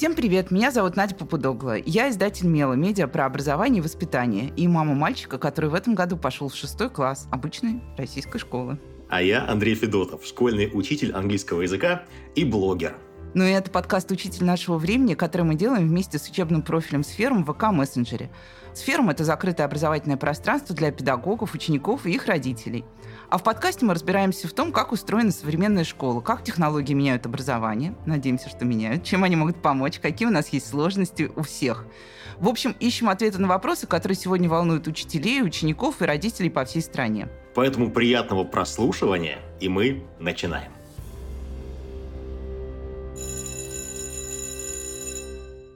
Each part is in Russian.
Всем привет, меня зовут Надя Попудогла. Я издатель Мела, медиа про образование и воспитание, и мама мальчика, который в этом году пошел в шестой класс обычной российской школы. А я Андрей Федотов, школьный учитель английского языка и блогер. Ну и это подкаст «Учитель нашего времени», который мы делаем вместе с учебным профилем Сфером в ВК-мессенджере. Сферум – это закрытое образовательное пространство для педагогов, учеников и их родителей – а в подкасте мы разбираемся в том, как устроена современная школа, как технологии меняют образование, надеемся, что меняют, чем они могут помочь, какие у нас есть сложности у всех. В общем, ищем ответы на вопросы, которые сегодня волнуют учителей, учеников и родителей по всей стране. Поэтому приятного прослушивания, и мы начинаем.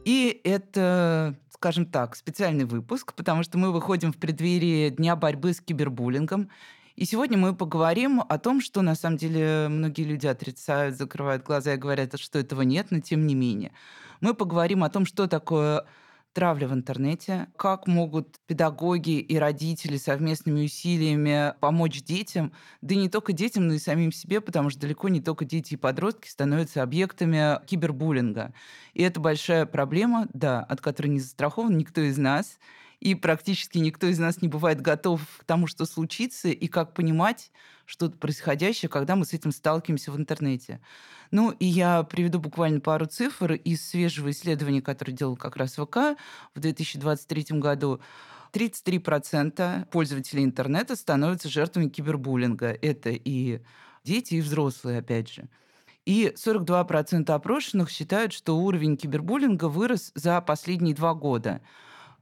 И это, скажем так, специальный выпуск, потому что мы выходим в преддверии Дня борьбы с кибербуллингом. И сегодня мы поговорим о том, что на самом деле многие люди отрицают, закрывают глаза и говорят, что этого нет, но тем не менее. Мы поговорим о том, что такое травля в интернете, как могут педагоги и родители совместными усилиями помочь детям, да и не только детям, но и самим себе, потому что далеко не только дети и подростки становятся объектами кибербуллинга. И это большая проблема, да, от которой не застрахован никто из нас и практически никто из нас не бывает готов к тому, что случится, и как понимать что-то происходящее, когда мы с этим сталкиваемся в интернете. Ну, и я приведу буквально пару цифр из свежего исследования, которое делал как раз ВК в 2023 году. 33% пользователей интернета становятся жертвами кибербуллинга. Это и дети, и взрослые, опять же. И 42% опрошенных считают, что уровень кибербуллинга вырос за последние два года.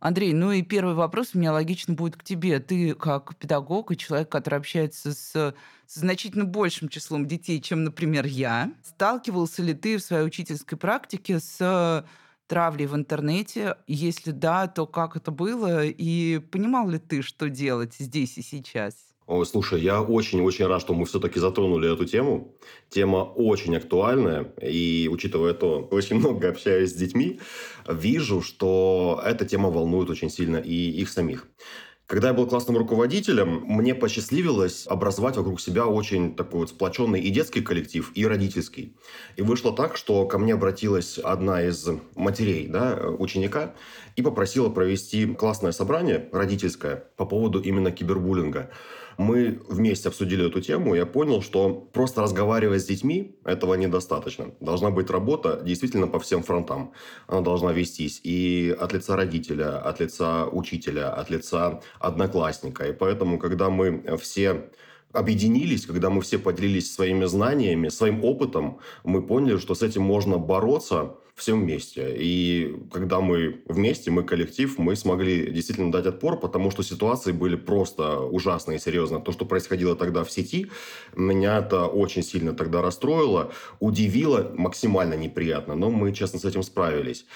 Андрей, ну и первый вопрос у меня логично будет к тебе. Ты как педагог и человек, который общается с, с значительно большим числом детей, чем, например, я. Сталкивался ли ты в своей учительской практике с травлей в интернете? Если да, то как это было? И понимал ли ты, что делать здесь и сейчас? Ой, слушай, я очень-очень рад, что мы все-таки затронули эту тему. Тема очень актуальная, и учитывая то, очень много общаюсь с детьми, вижу, что эта тема волнует очень сильно и их самих. Когда я был классным руководителем, мне посчастливилось образовать вокруг себя очень такой вот сплоченный и детский коллектив, и родительский. И вышло так, что ко мне обратилась одна из матерей да, ученика и попросила провести классное собрание родительское по поводу именно кибербуллинга. Мы вместе обсудили эту тему, я понял, что просто разговаривать с детьми этого недостаточно. Должна быть работа действительно по всем фронтам. Она должна вестись и от лица родителя, от лица учителя, от лица одноклассника. И поэтому, когда мы все объединились, когда мы все поделились своими знаниями, своим опытом, мы поняли, что с этим можно бороться всем вместе. И когда мы вместе, мы коллектив, мы смогли действительно дать отпор, потому что ситуации были просто ужасные серьезно. То, что происходило тогда в сети, меня это очень сильно тогда расстроило, удивило, максимально неприятно, но мы, честно, с этим справились.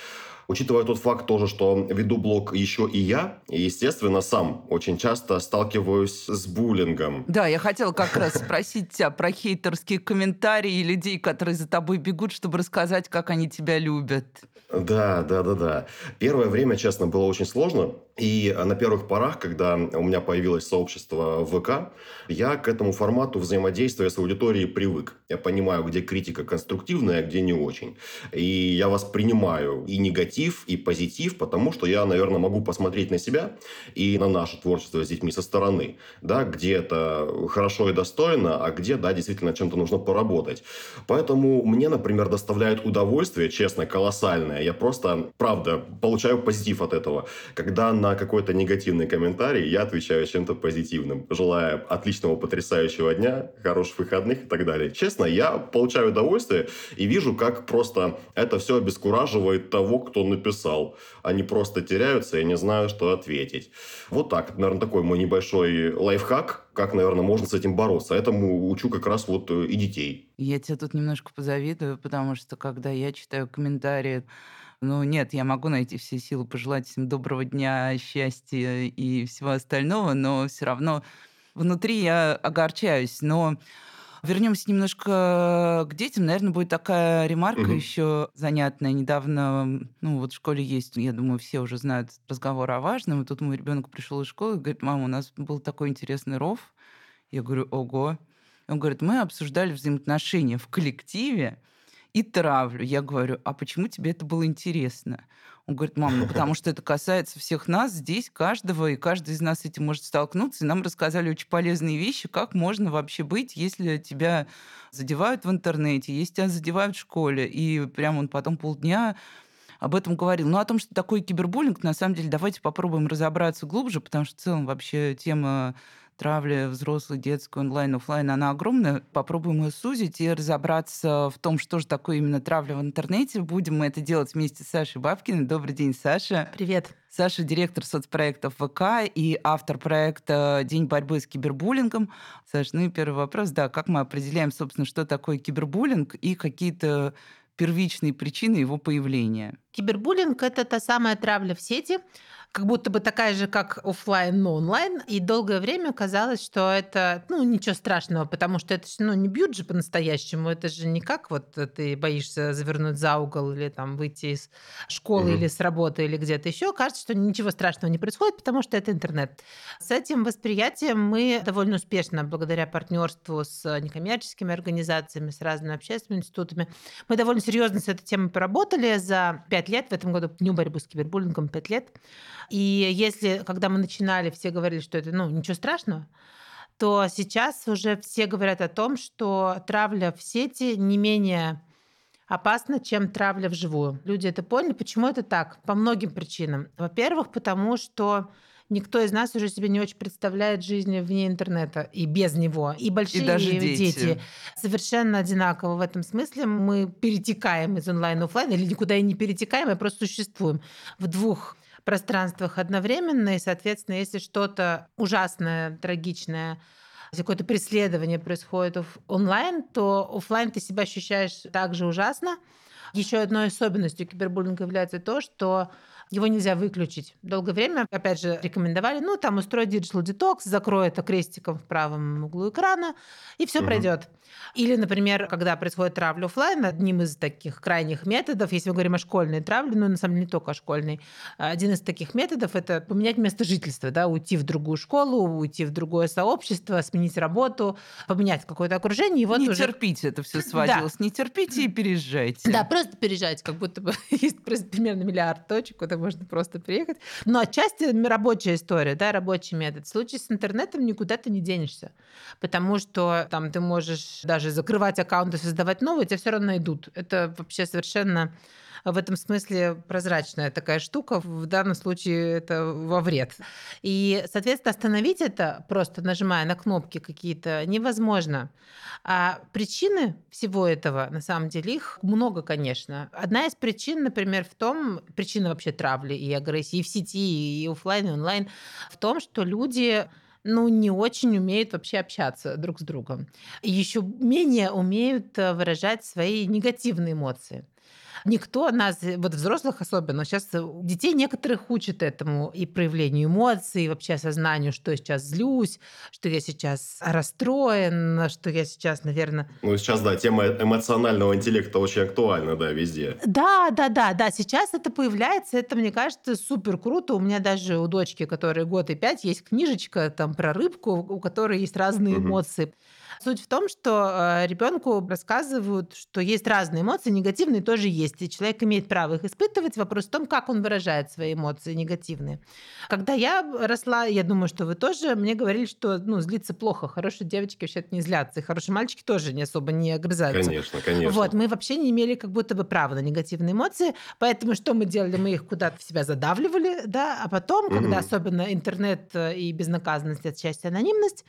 Учитывая тот факт тоже, что веду блог еще и я, и, естественно, сам очень часто сталкиваюсь с буллингом. Да, я хотела как раз спросить тебя про хейтерские комментарии людей, которые за тобой бегут, чтобы рассказать, как они тебя любят. Да, да, да, да. Первое время, честно, было очень сложно. И на первых порах, когда у меня появилось сообщество ВК, я к этому формату взаимодействия с аудиторией привык. Я понимаю, где критика конструктивная, а где не очень. И я воспринимаю и негатив, и позитив, потому что я, наверное, могу посмотреть на себя и на наше творчество с детьми со стороны. Да, где это хорошо и достойно, а где, да, действительно чем-то нужно поработать. Поэтому мне, например, доставляет удовольствие, честно, колоссальное. Я просто, правда, получаю позитив от этого. Когда на какой-то негативный комментарий я отвечаю чем-то позитивным, желая отличного, потрясающего дня, хороших выходных и так далее. Честно, я получаю удовольствие и вижу, как просто это все обескураживает того, кто написал. Они просто теряются, и не знаю, что ответить. Вот так, наверное, такой мой небольшой лайфхак, как, наверное, можно с этим бороться. Этому учу как раз вот э, и детей. Я тебе тут немножко позавидую, потому что когда я читаю комментарии ну, нет, я могу найти все силы пожелать всем доброго дня, счастья и всего остального, но все равно внутри я огорчаюсь. Но Вернемся немножко к детям. Наверное, будет такая ремарка угу. еще занятная. Недавно, ну вот в школе есть, я думаю, все уже знают разговор о важном. И тут мой ребенок пришел из школы и говорит, мама, у нас был такой интересный ров. Я говорю, ого. Он говорит, мы обсуждали взаимоотношения в коллективе, и травлю. Я говорю, а почему тебе это было интересно? Он говорит, мам, ну потому что это касается всех нас здесь, каждого, и каждый из нас этим может столкнуться. И нам рассказали очень полезные вещи, как можно вообще быть, если тебя задевают в интернете, если тебя задевают в школе. И прям он потом полдня об этом говорил. Ну, о том, что такое кибербуллинг, на самом деле, давайте попробуем разобраться глубже, потому что в целом вообще тема травля взрослой, детской, онлайн, офлайн, она огромная. Попробуем ее сузить и разобраться в том, что же такое именно травля в интернете. Будем мы это делать вместе с Сашей Бабкиной. Добрый день, Саша. Привет. Саша – директор соцпроектов ВК и автор проекта «День борьбы с кибербуллингом». Саша, ну и первый вопрос, да, как мы определяем, собственно, что такое кибербуллинг и какие-то первичные причины его появления? Кибербуллинг – это та самая травля в сети, как будто бы такая же, как офлайн, но онлайн. И долгое время казалось, что это, ну, ничего страшного, потому что это ну, не бьют же по-настоящему. Это же не как вот ты боишься завернуть за угол или там выйти из школы mm-hmm. или с работы или где-то еще. Кажется, что ничего страшного не происходит, потому что это интернет. С этим восприятием мы довольно успешно, благодаря партнерству с некоммерческими организациями, с разными общественными институтами, мы довольно серьезно с этой темой поработали за пять лет. В этом году Дню борьбы с кибербуллингом пять лет. И если, когда мы начинали, все говорили, что это, ну, ничего страшного, то сейчас уже все говорят о том, что травля в сети не менее опасна, чем травля вживую. Люди это поняли. Почему это так? По многим причинам. Во-первых, потому что никто из нас уже себе не очень представляет жизнь вне интернета и без него. И большие и даже дети. дети совершенно одинаково в этом смысле. Мы перетекаем из онлайн в офлайн или никуда и не перетекаем, а просто существуем в двух пространствах одновременно, и, соответственно, если что-то ужасное, трагичное, если какое-то преследование происходит онлайн, то офлайн ты себя ощущаешь также ужасно. Еще одной особенностью кибербуллинга является то, что его нельзя выключить. Долгое время, опять же, рекомендовали, ну, там, устроить digital detox, закрой это крестиком в правом углу экрана, и все угу. пройдет. Или, например, когда происходит травля офлайн, одним из таких крайних методов, если мы говорим о школьной травле, ну, на самом деле, не только о школьной, один из таких методов – это поменять место жительства, да, уйти в другую школу, уйти в другое сообщество, сменить работу, поменять какое-то окружение. И вот не уже... терпите, это все сводилось. Да. Не терпите и переезжайте. Да, просто переезжайте, как будто бы есть примерно миллиард точек, куда можно просто приехать. Но отчасти рабочая история, да, рабочий метод. В случае с интернетом никуда ты не денешься, потому что там ты можешь даже закрывать аккаунты, создавать новые, тебя все равно найдут. Это вообще совершенно в этом смысле прозрачная такая штука. В данном случае это во вред. И, соответственно, остановить это, просто нажимая на кнопки какие-то, невозможно. А причины всего этого, на самом деле, их много, конечно. Одна из причин, например, в том, причина вообще травли и агрессии и в сети, и офлайн, и онлайн, в том, что люди ну, не очень умеют вообще общаться друг с другом. Еще менее умеют э, выражать свои негативные эмоции никто нас, вот взрослых особенно, сейчас детей некоторых учат этому и проявлению эмоций, и вообще осознанию, что я сейчас злюсь, что я сейчас расстроен, что я сейчас, наверное... Ну, сейчас, да, тема эмоционального интеллекта очень актуальна, да, везде. Да, да, да, да, сейчас это появляется, это, мне кажется, супер круто. У меня даже у дочки, которой год и пять, есть книжечка там про рыбку, у которой есть разные угу. эмоции. Суть в том, что э, ребенку рассказывают, что есть разные эмоции, негативные тоже есть, и человек имеет право их испытывать. Вопрос в том, как он выражает свои эмоции негативные. Когда я росла, я думаю, что вы тоже, мне говорили, что ну, злиться плохо, хорошие девочки вообще не злятся, и хорошие мальчики тоже не особо не огрызаются. Конечно, конечно. Вот, мы вообще не имели как будто бы права на негативные эмоции, поэтому что мы делали? Мы их куда-то в себя задавливали, да, а потом, угу. когда особенно интернет э, и безнаказанность, отчасти анонимность,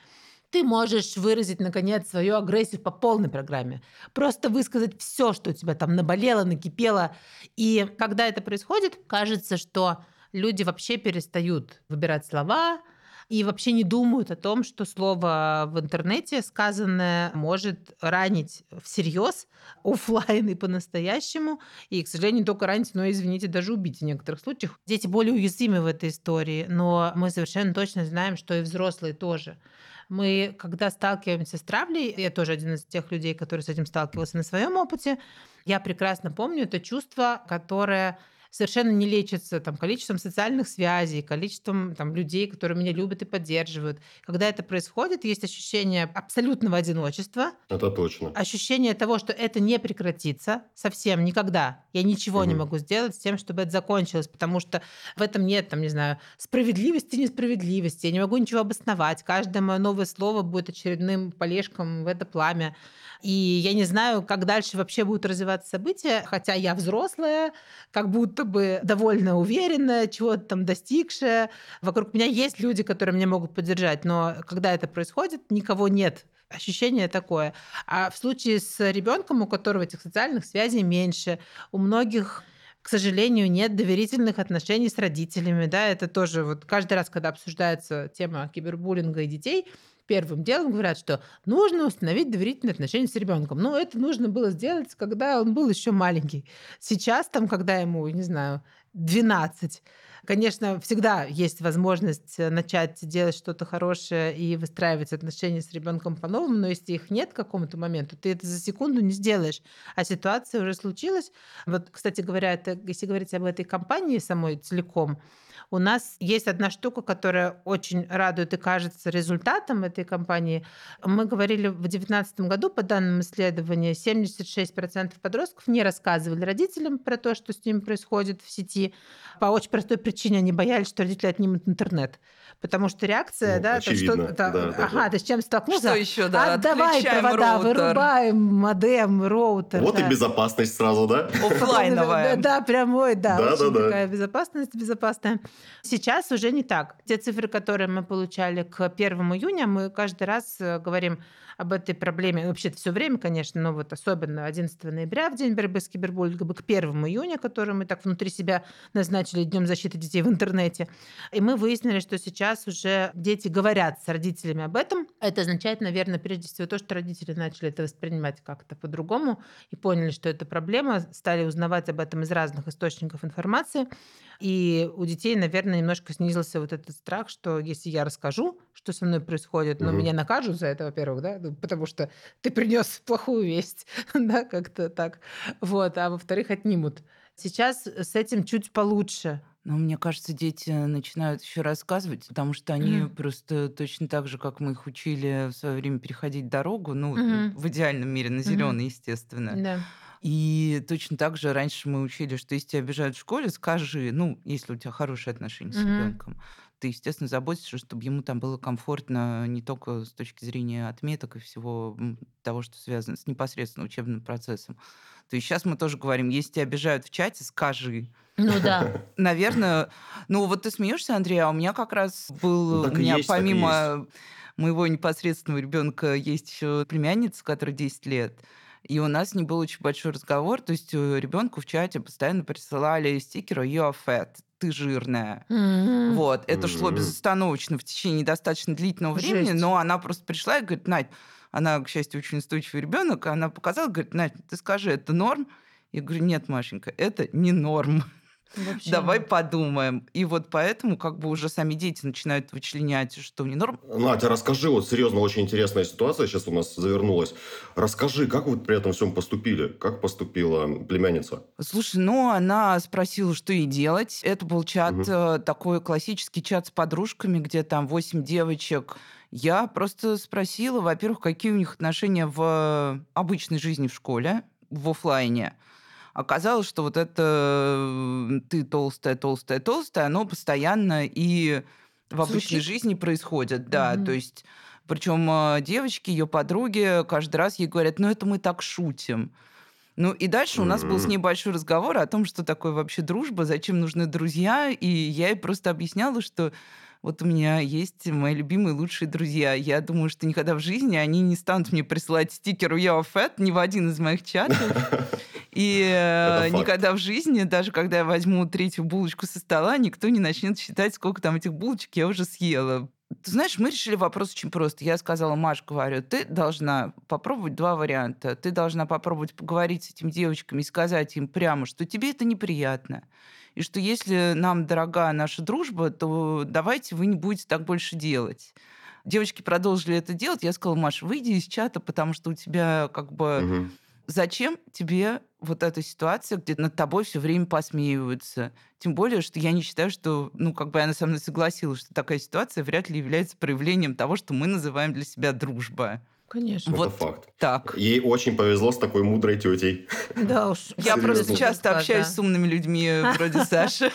ты можешь выразить, наконец, свою агрессию по полной программе. Просто высказать все, что у тебя там наболело, накипело. И когда это происходит, кажется, что люди вообще перестают выбирать слова, и вообще не думают о том, что слово в интернете сказанное может ранить всерьез, офлайн и по-настоящему, и, к сожалению, не только ранить, но, извините, даже убить в некоторых случаях. Дети более уязвимы в этой истории, но мы совершенно точно знаем, что и взрослые тоже. Мы, когда сталкиваемся с травлей, я тоже один из тех людей, который с этим сталкивался на своем опыте, я прекрасно помню это чувство, которое совершенно не лечится там, количеством социальных связей, количеством там, людей, которые меня любят и поддерживают. Когда это происходит, есть ощущение абсолютного одиночества. Это точно. Ощущение того, что это не прекратится совсем никогда. Я ничего угу. не могу сделать с тем, чтобы это закончилось, потому что в этом нет, там, не знаю, справедливости, несправедливости. Я не могу ничего обосновать. Каждое мое новое слово будет очередным полежком в это пламя. И я не знаю, как дальше вообще будут развиваться события, хотя я взрослая, как будто бы довольно уверенная, чего-то там достигшая. Вокруг меня есть люди, которые меня могут поддержать, но когда это происходит, никого нет ощущение такое. А в случае с ребенком, у которого этих социальных связей меньше, у многих к сожалению, нет доверительных отношений с родителями, да, это тоже вот каждый раз, когда обсуждается тема кибербуллинга и детей, первым делом говорят, что нужно установить доверительные отношения с ребенком. Ну, это нужно было сделать, когда он был еще маленький. Сейчас, там, когда ему, не знаю, 12, Конечно, всегда есть возможность э, начать делать что-то хорошее и выстраивать отношения с ребенком по-новому, но если их нет к какому-то моменту, ты это за секунду не сделаешь, а ситуация уже случилась. Вот, кстати говоря, это, если говорить об этой компании самой целиком, у нас есть одна штука, которая очень радует и кажется результатом этой кампании. Мы говорили в 2019 году, по данным исследования, 76% подростков не рассказывали родителям про то, что с ними происходит в сети. По очень простой причине они боялись, что родители отнимут интернет. Потому что реакция, ну, да, очевидно. что, да, да, ага, да. ты с чем столкнулся? Что еще, да? Отдавай провода, роутер. вырубаем модем, роутер. Вот да. и безопасность сразу, да? Оффлайновая. Да, прям, ой, да, да, очень да, такая безопасность безопасная. Сейчас уже не так. Те цифры, которые мы получали к 1 июня, мы каждый раз э, говорим об этой проблеме, вообще все время, конечно, но вот особенно 11 ноября, в День борьбы с кибербуллингом, к 1 июня, который мы так внутри себя назначили Днем защиты детей в интернете. И мы выяснили, что сейчас уже дети говорят с родителями об этом. Это означает, наверное, прежде всего то, что родители начали это воспринимать как-то по-другому и поняли, что это проблема, стали узнавать об этом из разных источников информации. И у детей, наверное, немножко снизился вот этот страх, что если я расскажу, что со мной происходит, но угу. меня накажут за это, во-первых, да, ну, потому что ты принес плохую весть, да, как-то так. Вот, а во-вторых, отнимут. Сейчас с этим чуть получше. Но мне кажется, дети начинают еще рассказывать, потому что они mm просто точно так же, как мы их учили в свое время переходить дорогу, ну, mm в идеальном мире на зеленый, mm естественно. Да. И точно так же раньше мы учили, что если тебя обижают в школе, скажи, ну, если у тебя хорошие отношения с Мгм. ребенком, ты, естественно, заботишься, чтобы ему там было комфортно не только с точки зрения отметок и всего того, что связано с непосредственно учебным процессом. То есть сейчас мы тоже говорим, если тебя обижают в чате, скажи. Ну да. Наверное, ну вот ты смеешься, Андрей, а у меня как раз был, Так у меня есть, помимо моего непосредственного ребенка есть еще племянница, которой 10 лет. И у нас не был очень большой разговор. То есть э, ребенку в чате постоянно присылали стикеры «You are fat», «ты жирная». Мгм. Вот, это шло Мгм. безостановочно в течение достаточно длительного времени, Жесть. но она просто пришла и говорит, Надь, она, к счастью, очень устойчивый ребенок, она показала, говорит, Надь, ты скажи, это норм? Я говорю, нет, Машенька, это не норм. Вообще. Давай подумаем. И вот поэтому как бы уже сами дети начинают вычленять, что не норм. Натя, расскажи, вот серьезно, очень интересная ситуация сейчас у нас завернулась. Расскажи, как вы при этом всем поступили? Как поступила племянница? Слушай, ну, она спросила, что ей делать. Это был чат, э, такой классический чат с подружками, где там 8 девочек. Я просто спросила, во-первых, какие у них отношения в обычной жизни в школе, в оффлайне. Оказалось, что вот это э, ты толстая, толстая, толстая, оно постоянно и в обычной Звучит. жизни происходит, да. Мгм. То есть, причем э, девочки, ее подруги, каждый раз ей говорят, ну это мы так шутим. Ну и дальше у нас был с ней большой разговор о том, что такое вообще дружба, зачем нужны друзья, и я ей просто объясняла, что вот у меня есть мои любимые лучшие друзья. Я думаю, что никогда в жизни они не станут мне присылать стикер «Я fat» ни в один из моих чатов. И э, никогда в жизни, даже когда я возьму третью булочку со стола, никто не начнет считать, сколько там этих булочек я уже съела. Ты знаешь, мы решили вопрос очень просто. Я сказала, Маш, говорю, ты должна попробовать два варианта. Ты должна попробовать поговорить с этими девочками и сказать им прямо, что тебе это неприятно. И что если нам дорога наша дружба, то давайте вы не будете так больше делать. Девочки продолжили это делать. Я сказала, Маш, выйди из чата, потому что у тебя как бы Мгм. зачем тебе вот эта ситуация, где над тобой все время посмеиваются? Тем более, что я не считаю, что, ну, как бы она со мной согласилась, что такая ситуация вряд ли является проявлением того, что мы называем для себя дружба. Конечно. Это Вот факт. так. Ей очень повезло с такой мудрой тетей. Да уж. Я Серьезно. просто часто общаюсь с умными людьми вроде Саши.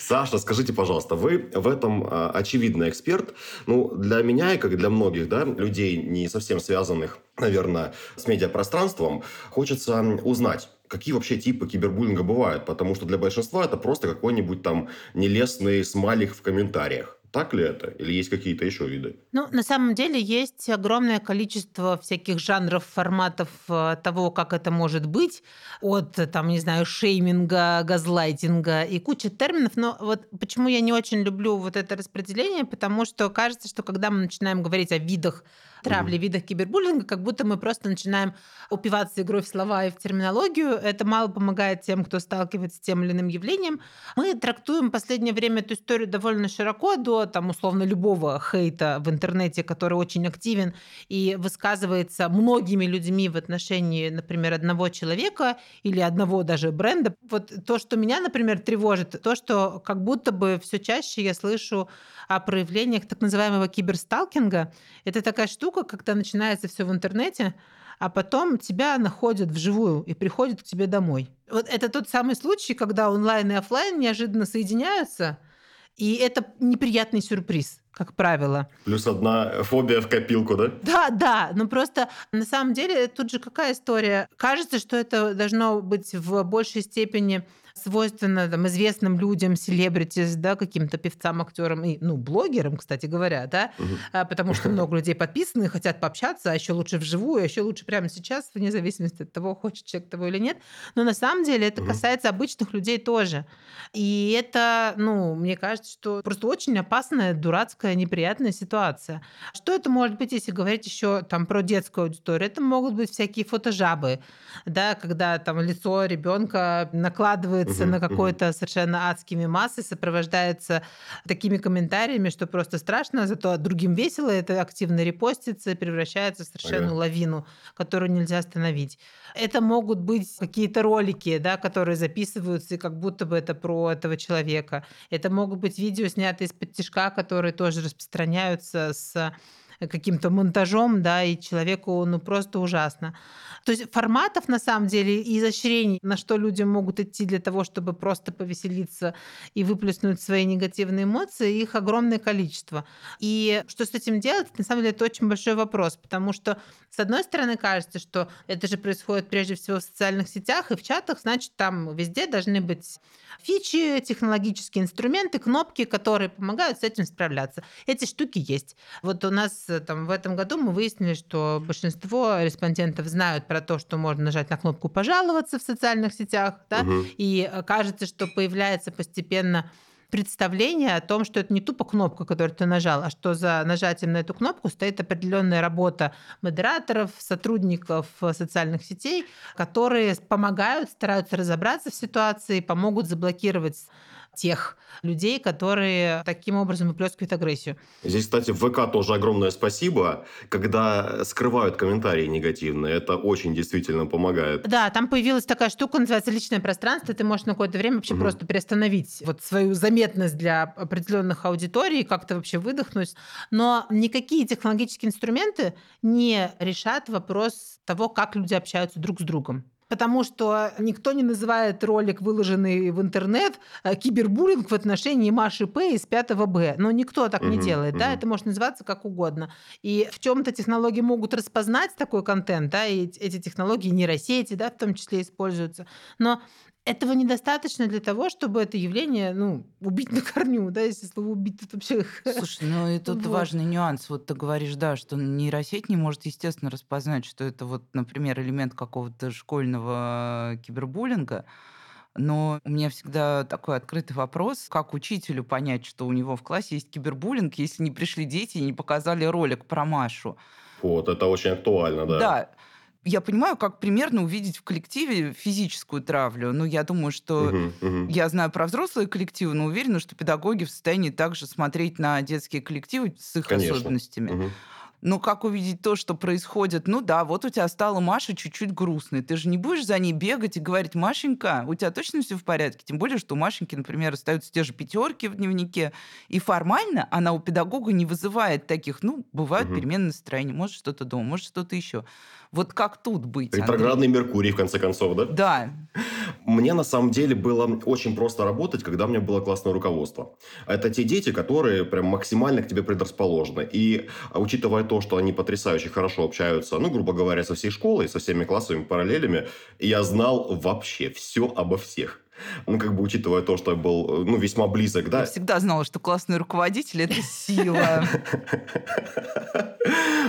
Саша, скажите, пожалуйста, вы в этом а, очевидный эксперт. Ну, для меня и как для многих да, людей, не совсем связанных, наверное, с медиапространством, хочется узнать, какие вообще типы кибербуллинга бывают, потому что для большинства это просто какой-нибудь там нелестный смайлик в комментариях. Так ли это? Или есть какие-то еще виды? Ну, на самом деле есть огромное количество всяких жанров, форматов э, того, как это может быть, от, э, там, не знаю, шейминга, газлайтинга и куча терминов. Но вот почему я не очень люблю вот это распределение, потому что кажется, что когда мы начинаем говорить о видах травли, Мгм. видах кибербуллинга, как будто мы просто начинаем упиваться игрой в слова и в терминологию. Это мало помогает тем, кто сталкивается с тем или иным явлением. Мы трактуем в последнее время эту историю довольно широко, до там, условно любого хейта в интернете, который очень активен и высказывается многими людьми в отношении, например, одного человека или одного даже бренда. Вот то, что меня, например, тревожит, то, что как будто бы все чаще я слышу о проявлениях так называемого киберсталкинга. Это такая штука, когда начинается все в интернете, а потом тебя находят вживую и приходят к тебе домой. Вот это тот самый случай, когда онлайн и оффлайн неожиданно соединяются, и это неприятный сюрприз, как правило. Плюс одна фобия в копилку, да? Да, да, но просто на самом деле тут же какая история? Кажется, что это должно быть в большей степени свойственно там, известным людям, селебритис, да, каким-то певцам, актерам и, ну, блогерам, кстати говоря, да, а, потому что много людей подписаны, хотят пообщаться, а еще лучше вживую, а еще лучше прямо сейчас, вне зависимости от того, хочет человек того или нет. Но на самом деле это Мгм. касается обычных людей тоже. И это, ну, мне кажется, что просто очень опасная, дурацкая, неприятная ситуация. Что это может быть, если говорить еще там про детскую аудиторию? Это могут быть всякие фотожабы, да, когда там лицо ребенка накладывается Мгм, на какой-то совершенно адский мимас и сопровождается такими комментариями, что просто страшно, зато другим весело, это активно репостится и превращается в совершенную Ага. лавину, которую нельзя остановить. Это могут быть какие-то ролики, да, которые записываются, и как будто бы это про этого человека. Это могут быть видео, снятые из-под тяжка, которые тоже распространяются с каким-то монтажом, да, и человеку, ну, просто ужасно. То есть форматов, на самом деле, и изощрений, на что люди могут идти для того, чтобы просто повеселиться и выплеснуть свои негативные эмоции, их огромное количество. И что с этим делать, на самом деле, это очень большой вопрос, потому что, с одной стороны, кажется, что это же происходит прежде всего в социальных сетях и в чатах, значит, там везде должны быть фичи, технологические инструменты, кнопки, которые помогают с этим справляться. Эти штуки есть. Вот у нас там в этом году мы выяснили, что большинство респондентов знают про то, что можно нажать на кнопку «пожаловаться» в социальных сетях, да, Мгм. и э, кажется, что появляется постепенно представление о том, что это не тупо кнопка, которую ты нажал, а что за нажатием на эту кнопку стоит определенная работа модераторов, сотрудников э, социальных сетей, которые помогают, стараются разобраться в ситуации, помогут заблокировать тех людей, которые таким образом выплескивают агрессию. Здесь, кстати, в ВК тоже огромное спасибо, когда скрывают комментарии негативные. Это очень действительно помогает. Да, там появилась такая штука, называется личное пространство. Ты можешь на какое-то время вообще Мгм. просто приостановить вот свою заметность для определенных аудиторий, как-то вообще выдохнуть. Но никакие технологические инструменты не решат вопрос того, как люди общаются друг с другом. Потому что никто не называет ролик, выложенный в интернет, э, кибербуллинг в отношении Маши П из 5 Б. Но никто так не Мгм, делает. Да? мгм. Это может называться как угодно. И в чем-то технологии могут распознать такой контент, да, и эти технологии нейросети, да, в том числе используются. Но этого недостаточно для того, чтобы это явление, ну, убить на корню, да, если слово убить тут вообще... Слушай, ну и тут Вот. важный нюанс. Вот ты говоришь, да, что нейросеть не может, естественно, распознать, что это вот, например, элемент какого-то школьного кибербуллинга. Но у меня всегда такой открытый вопрос, как учителю понять, что у него в классе есть кибербуллинг, если не пришли дети и не показали ролик про Машу. Вот, это очень актуально, да. Да. Я понимаю, как примерно увидеть в коллективе физическую травлю. Но я думаю, что Мгм, мгм. я знаю про взрослые коллективы, но уверена, что педагоги в состоянии также смотреть на детские коллективы с их Конечно. особенностями. Мгм. Но как увидеть то, что происходит? Ну да, вот у тебя стала Маша чуть-чуть грустной. Ты же не будешь за ней бегать и говорить, Машенька, у тебя точно все в порядке? Тем более, что у Машеньки, например, остаются те же пятерки в дневнике. И формально она у педагога не вызывает таких, ну, бывают угу. перемены настроения. Может, что-то дома, может, что-то еще. Вот как тут быть? Ретроградный Андрей? Меркурий, в конце концов, да? Да. Мне на самом деле было очень просто работать, когда у меня было классное руководство. Это те дети, которые прям максимально к тебе предрасположены. И а, учитывая то, что они потрясающе хорошо общаются, ну, грубо говоря, со всей школой, со всеми классовыми параллелями, я знал вообще все обо всех. Ну, как бы учитывая то, что я был, ну, весьма близок, да. Я всегда знала, что классный руководитель – это сила.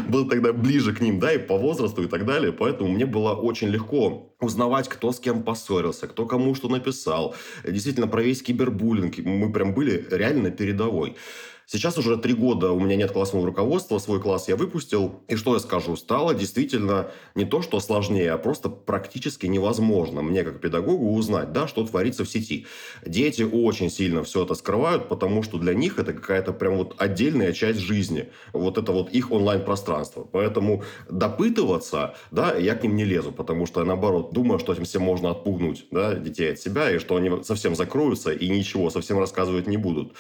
Был тогда ближе к ним, да, и по возрасту и так далее, поэтому мне было очень легко узнавать, кто с кем поссорился, кто кому что написал. Действительно, про весь кибербуллинг мы прям были реально передовой. Сейчас уже три года у меня нет классного руководства, свой класс я выпустил. И что я скажу, стало действительно не то, что сложнее, а просто практически невозможно мне, как педагогу, узнать, да, что творится в сети. Дети очень сильно все это скрывают, потому что для них это какая-то прям вот отдельная часть жизни. Вот это вот их онлайн-пространство. Поэтому допытываться, да, я к ним не лезу, потому что, наоборот, думаю, что этим всем можно отпугнуть, да, детей от себя, и что они совсем закроются и ничего совсем рассказывать не будут.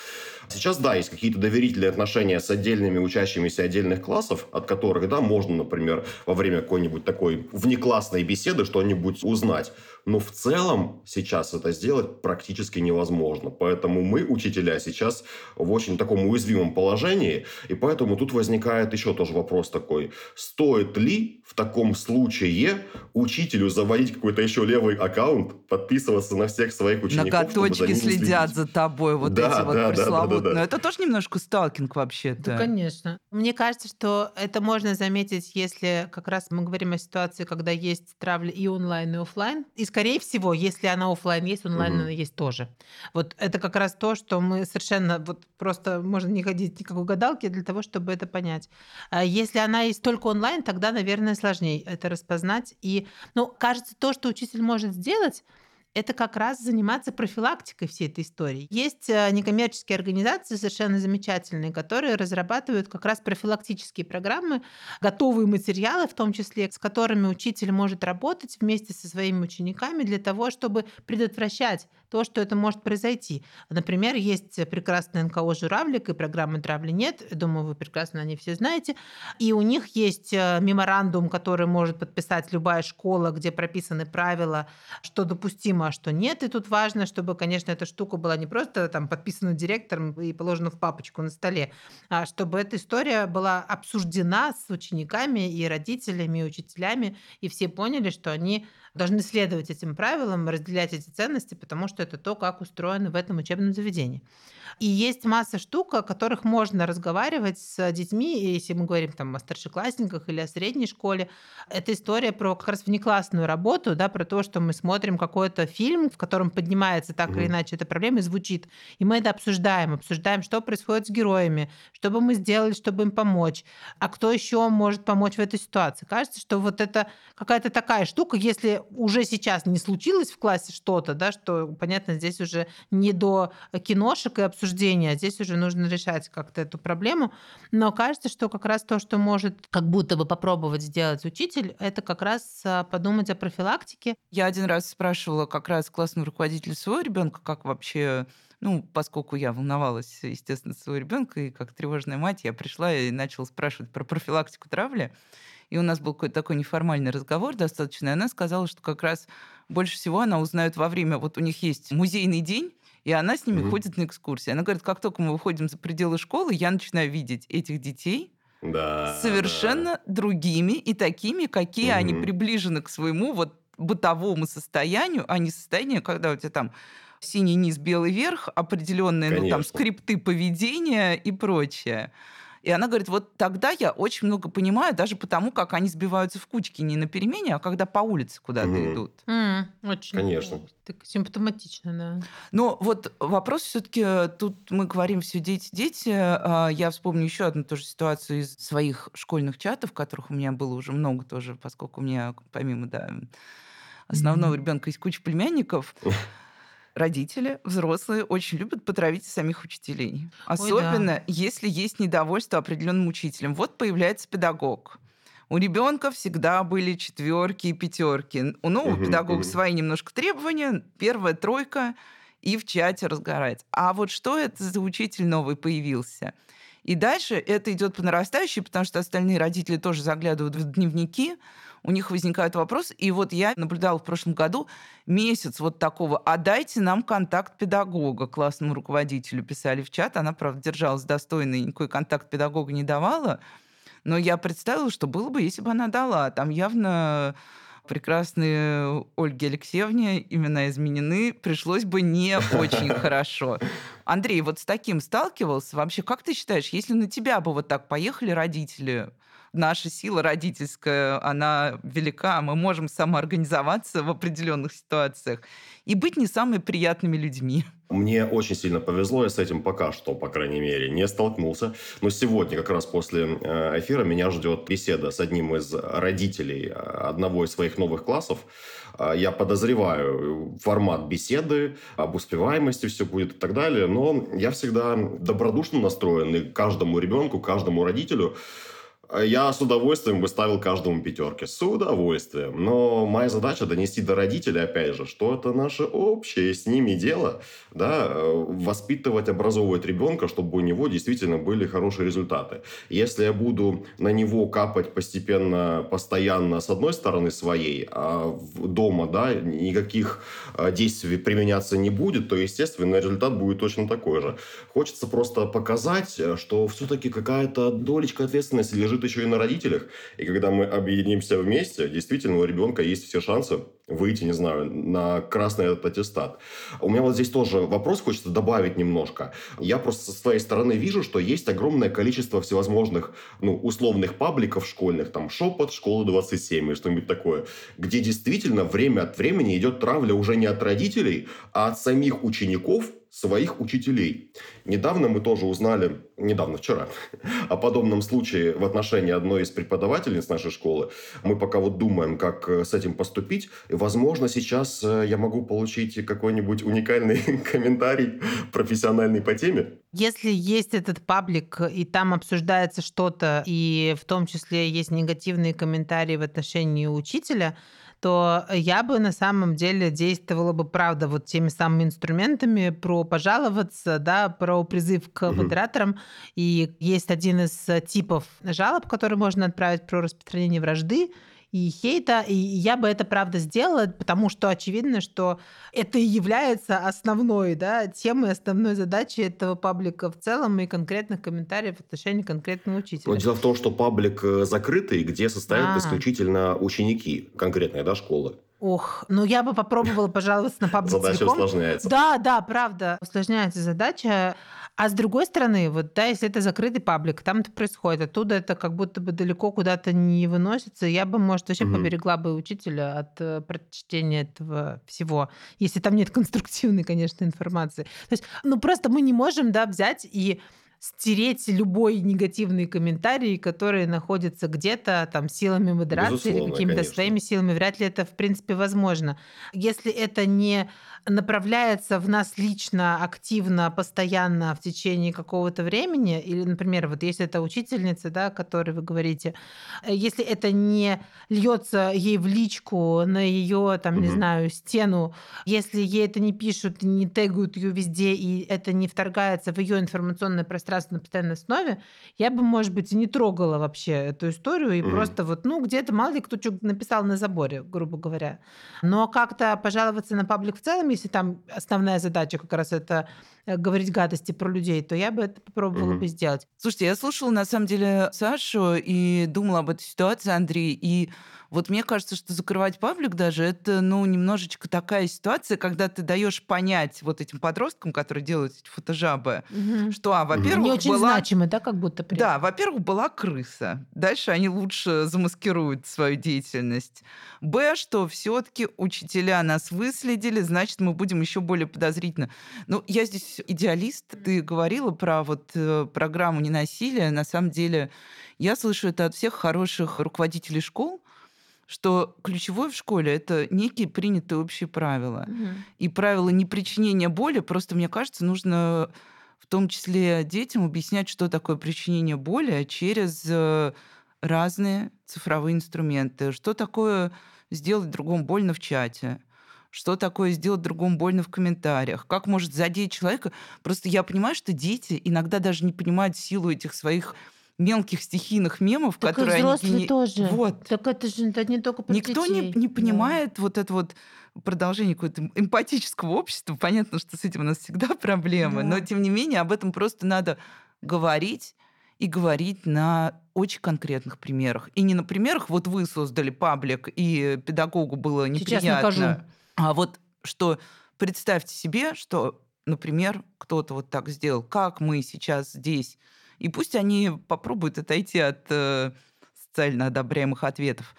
Сейчас, да, есть какие-то доверительные отношения с отдельными учащимися отдельных классов, от которых, да, можно, например, во время какой-нибудь такой внеклассной беседы что-нибудь узнать. Но в целом сейчас это сделать практически невозможно. Поэтому мы, учителя, сейчас в очень таком уязвимом положении. И поэтому тут возникает еще тоже вопрос такой. Стоит ли в таком случае учителю заводить какой-то еще левый аккаунт, подписываться на всех своих учеников? Ноготочки за следят за тобой, вот да, эти вот да, пресловутые. Да, да, да. Но это тоже немножко сталкинг вообще-то. Да, конечно. Мне кажется, что это можно заметить, если как раз мы говорим о ситуации, когда есть травля и онлайн, и офлайн. И скорее всего, если она офлайн есть, онлайн угу. она есть тоже. Вот это как раз то, что мы совершенно вот просто можно не ходить никакой гадалки для того, чтобы это понять. А если она есть только онлайн, тогда, наверное, сложнее это распознать. И, ну, кажется, то, что учитель может сделать, это как раз заниматься профилактикой всей этой истории. Есть э, некоммерческие организации совершенно замечательные, которые разрабатывают как раз профилактические программы, готовые материалы, в том числе, с которыми учитель может работать вместе со своими учениками для того, чтобы предотвращать то, что это может произойти. Например, есть прекрасная НКО «Журавлик» и программа «Травли нет». Думаю, вы прекрасно они все знаете. И у них есть э, меморандум, который может подписать любая школа, где прописаны правила, что допустимо, а что нет. И тут важно, чтобы, конечно, эта штука была не просто там подписана директором и положена в папочку на столе, а чтобы эта история была обсуждена с учениками и родителями, и учителями, и все поняли, что они должны следовать этим правилам, разделять эти ценности, потому что это то, как устроено в этом учебном заведении. И есть масса штук, о которых можно разговаривать с детьми, если мы говорим там о старшеклассниках или о средней школе. Это история про как раз внеклассную работу, да, про то, что мы смотрим какой-то фильм, в котором поднимается так mm. или иначе эта проблема и звучит. И мы это обсуждаем, обсуждаем, что происходит с героями, что бы мы сделали, чтобы им помочь, а кто еще может помочь в этой ситуации. Кажется, что вот это какая-то такая штука, если уже сейчас не случилось в классе что-то, да, что, понятно, здесь уже не до киношек и обсуждения, а здесь уже нужно решать как-то эту проблему. Но кажется, что как раз то, что может как будто бы попробовать сделать учитель, это как раз а, подумать о профилактике. Я один раз спрашивала как раз классного руководителя своего ребенка, как вообще ну, поскольку я волновалась, естественно, своего ребенка, и как тревожная мать, я пришла и начала спрашивать про профилактику травли. И у нас был какой-то такой неформальный разговор достаточно, и она сказала, что как раз больше всего она узнает во время... Вот у них есть музейный день, и она с ними угу. ходит на экскурсии. Она говорит, как только мы выходим за пределы школы, я начинаю видеть этих детей да, совершенно да. другими и такими, какие угу. они приближены к своему вот бытовому состоянию, а не состоянию, когда у тебя там синий низ, белый верх, определенные ну, там скрипты поведения и прочее. И она говорит, вот тогда я очень много понимаю, даже потому, как они сбиваются в кучки не на перемене, а когда по улице куда-то угу. идут. Mm, очень. Конечно. Так симптоматично, да. Но вот вопрос все-таки, тут мы говорим все дети, дети. А, я вспомню еще одну тоже ситуацию из своих школьных чатов, которых у меня было уже много тоже, поскольку у меня помимо да, основного mm-hmm. ребенка есть куча племянников. родители, взрослые, очень любят потравить самих учителей. Особенно, Ой, да. если есть недовольство определенным учителем. Вот появляется педагог. У ребенка всегда были четверки и пятерки. У нового Мгм, педагога мгм. свои немножко требования. Первая тройка и в чате разгорается. А вот что это за учитель новый появился? И дальше это идет по нарастающей, потому что остальные родители тоже заглядывают в дневники, у них возникают вопросы. И вот я наблюдала в прошлом году месяц вот такого, а дайте нам контакт педагога, классному руководителю писали в чат. Она, правда, держалась достойно и никакой контакт педагога не давала. Но я представила, что было бы, если бы она дала. Там явно прекрасной Ольге Алексеевне имена изменены, пришлось бы не очень хорошо. Андрей, вот с таким сталкивался? Вообще, как ты считаешь, если на тебя бы вот так поехали родители, наша сила родительская, она велика, мы можем самоорганизоваться в определенных ситуациях и быть не самыми приятными людьми. Мне очень сильно повезло, я с этим пока что, по крайней мере, не столкнулся. Но сегодня, как раз после э, эфира, меня ждет беседа с одним из родителей э, одного из своих новых классов. Э, Я подозреваю формат беседы, об успеваемости все будет и так далее. Но я всегда добродушно настроен и каждому ребенку, каждому родителю я с удовольствием бы ставил каждому пятерки. С удовольствием. Но моя задача донести до родителей, опять же, что это наше общее с ними дело. Да, э, воспитывать, образовывать ребенка, чтобы у него действительно были хорошие результаты. Если я буду на него капать постепенно, постоянно с одной стороны своей, а дома да, никаких э, действий применяться не будет, то, естественно, результат будет точно такой же. Хочется просто показать, э, что все-таки какая-то долечка ответственности лежит еще и на родителях. И когда мы объединимся вместе, действительно у ребенка есть все шансы выйти, не знаю, на красный этот аттестат. У меня вот здесь тоже вопрос хочется добавить немножко. Я просто со своей стороны вижу, что есть огромное количество всевозможных, ну, условных пабликов школьных, там, шепот, школа 27 или что-нибудь такое, где действительно время от времени идет травля уже не от родителей, а от самих учеников своих учителей. Недавно мы тоже узнали, недавно, вчера, о подобном случае в отношении одной из преподавательниц нашей школы. Мы пока вот думаем, как э, с этим поступить. Возможно, сейчас э, я могу получить какой-нибудь уникальный комментарий профессиональный по теме. Если есть этот паблик, и там обсуждается что-то, и в том числе есть негативные комментарии в отношении учителя, то я бы на самом деле действовала бы, правда, вот теми самыми инструментами про пожаловаться, да, про призыв к Мгм. модераторам. И есть один из типов жалоб, который можно отправить про распространение вражды и хейта, и я бы это, правда, сделала, потому что очевидно, что это и является основной да, темой, основной задачей этого паблика в целом и конкретных комментариев в отношении конкретного Но учителя. дело в том, что паблик э, закрытый, где состоят А. исключительно ученики конкретной да, школы. Ох, ну я бы попробовала пожаловаться на паблик Задача усложняется. Да, да, правда, усложняется задача. А с другой стороны, вот да, если это закрытый паблик, там это происходит, оттуда это как будто бы далеко куда-то не выносится, я бы, может, вообще Мгм. поберегла бы учителя от э, прочтения этого всего, если там нет конструктивной, конечно, информации. То есть, ну просто мы не можем, да, взять и стереть любой негативный комментарий, который находится где-то там силами модерации или какими-то конечно. своими силами. Вряд ли это, в принципе, возможно. Если это не направляется в нас лично, активно, постоянно в течение какого-то времени, или, например, вот если это учительница, да, о которой вы говорите, э, если это не льется ей в личку, на ее, там, не Мгм. знаю, стену, если ей это не пишут, не тегают ее везде, и это не вторгается в ее информационное пространство на постоянной основе, я бы, может быть, и не трогала вообще эту историю, и Мгм. просто вот, ну, где-то мало ли кто что написал на заборе, грубо говоря. Но как-то пожаловаться на паблик в целом, если там основная задача как раз это э, говорить гадости про людей, то я бы это попробовала Мгм. бы сделать. Слушайте, я слушала на самом деле Сашу и думала об этой ситуации, Андрей, и вот мне кажется, что закрывать паблик даже это, ну, немножечко такая ситуация, когда ты даешь понять вот этим подросткам, которые делают эти фотожабы, что, а, во-первых, Не очень была... значимы, да, как будто при Да, во-первых, была крыса. Дальше они лучше замаскируют свою деятельность. Б, что все-таки учителя нас выследили, значит, мы будем еще более подозрительно. Ну, я здесь идеалист. Ты говорила про вот э, программу ненасилия. На самом деле, я слышу это от всех хороших руководителей школ, что ключевое в школе это некие принятые общие правила. Мгм. И правила непричинения боли, просто мне кажется, нужно в том числе детям объяснять, что такое причинение боли через э, разные цифровые инструменты. Что такое сделать другому больно в чате? Что такое сделать другому больно в комментариях? Как может задеть человека? Просто я понимаю, что дети иногда даже не понимают силу этих своих мелких стихийных мемов, Так и которые они взрослые гени- тоже. Вот. Так это же это не только про Никто не, детей. не Да. понимает вот это вот продолжение какого-то эмпатического общества. Понятно, что с этим у нас всегда проблемы, но Да. тем не менее об этом просто надо говорить и говорить на очень конкретных примерах. И не на примерах, вот вы создали паблик, и педагогу было Сейчас неприятно. накажу. А вот что представьте себе, что, например, кто-то вот так сделал, как мы сейчас здесь. И пусть они попробуют отойти от э, социально одобряемых ответов.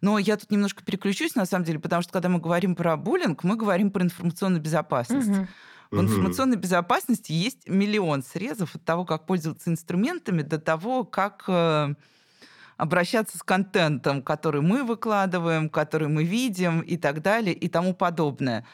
Но я тут немножко переключусь, на самом деле, потому что когда мы говорим про буллинг, мы говорим про информационную безопасность. Мгм. В информационной безопасности есть миллион срезов от того, как пользоваться инструментами, до того, как э, обращаться с контентом, который мы выкладываем, который мы видим и так далее и тому подобное.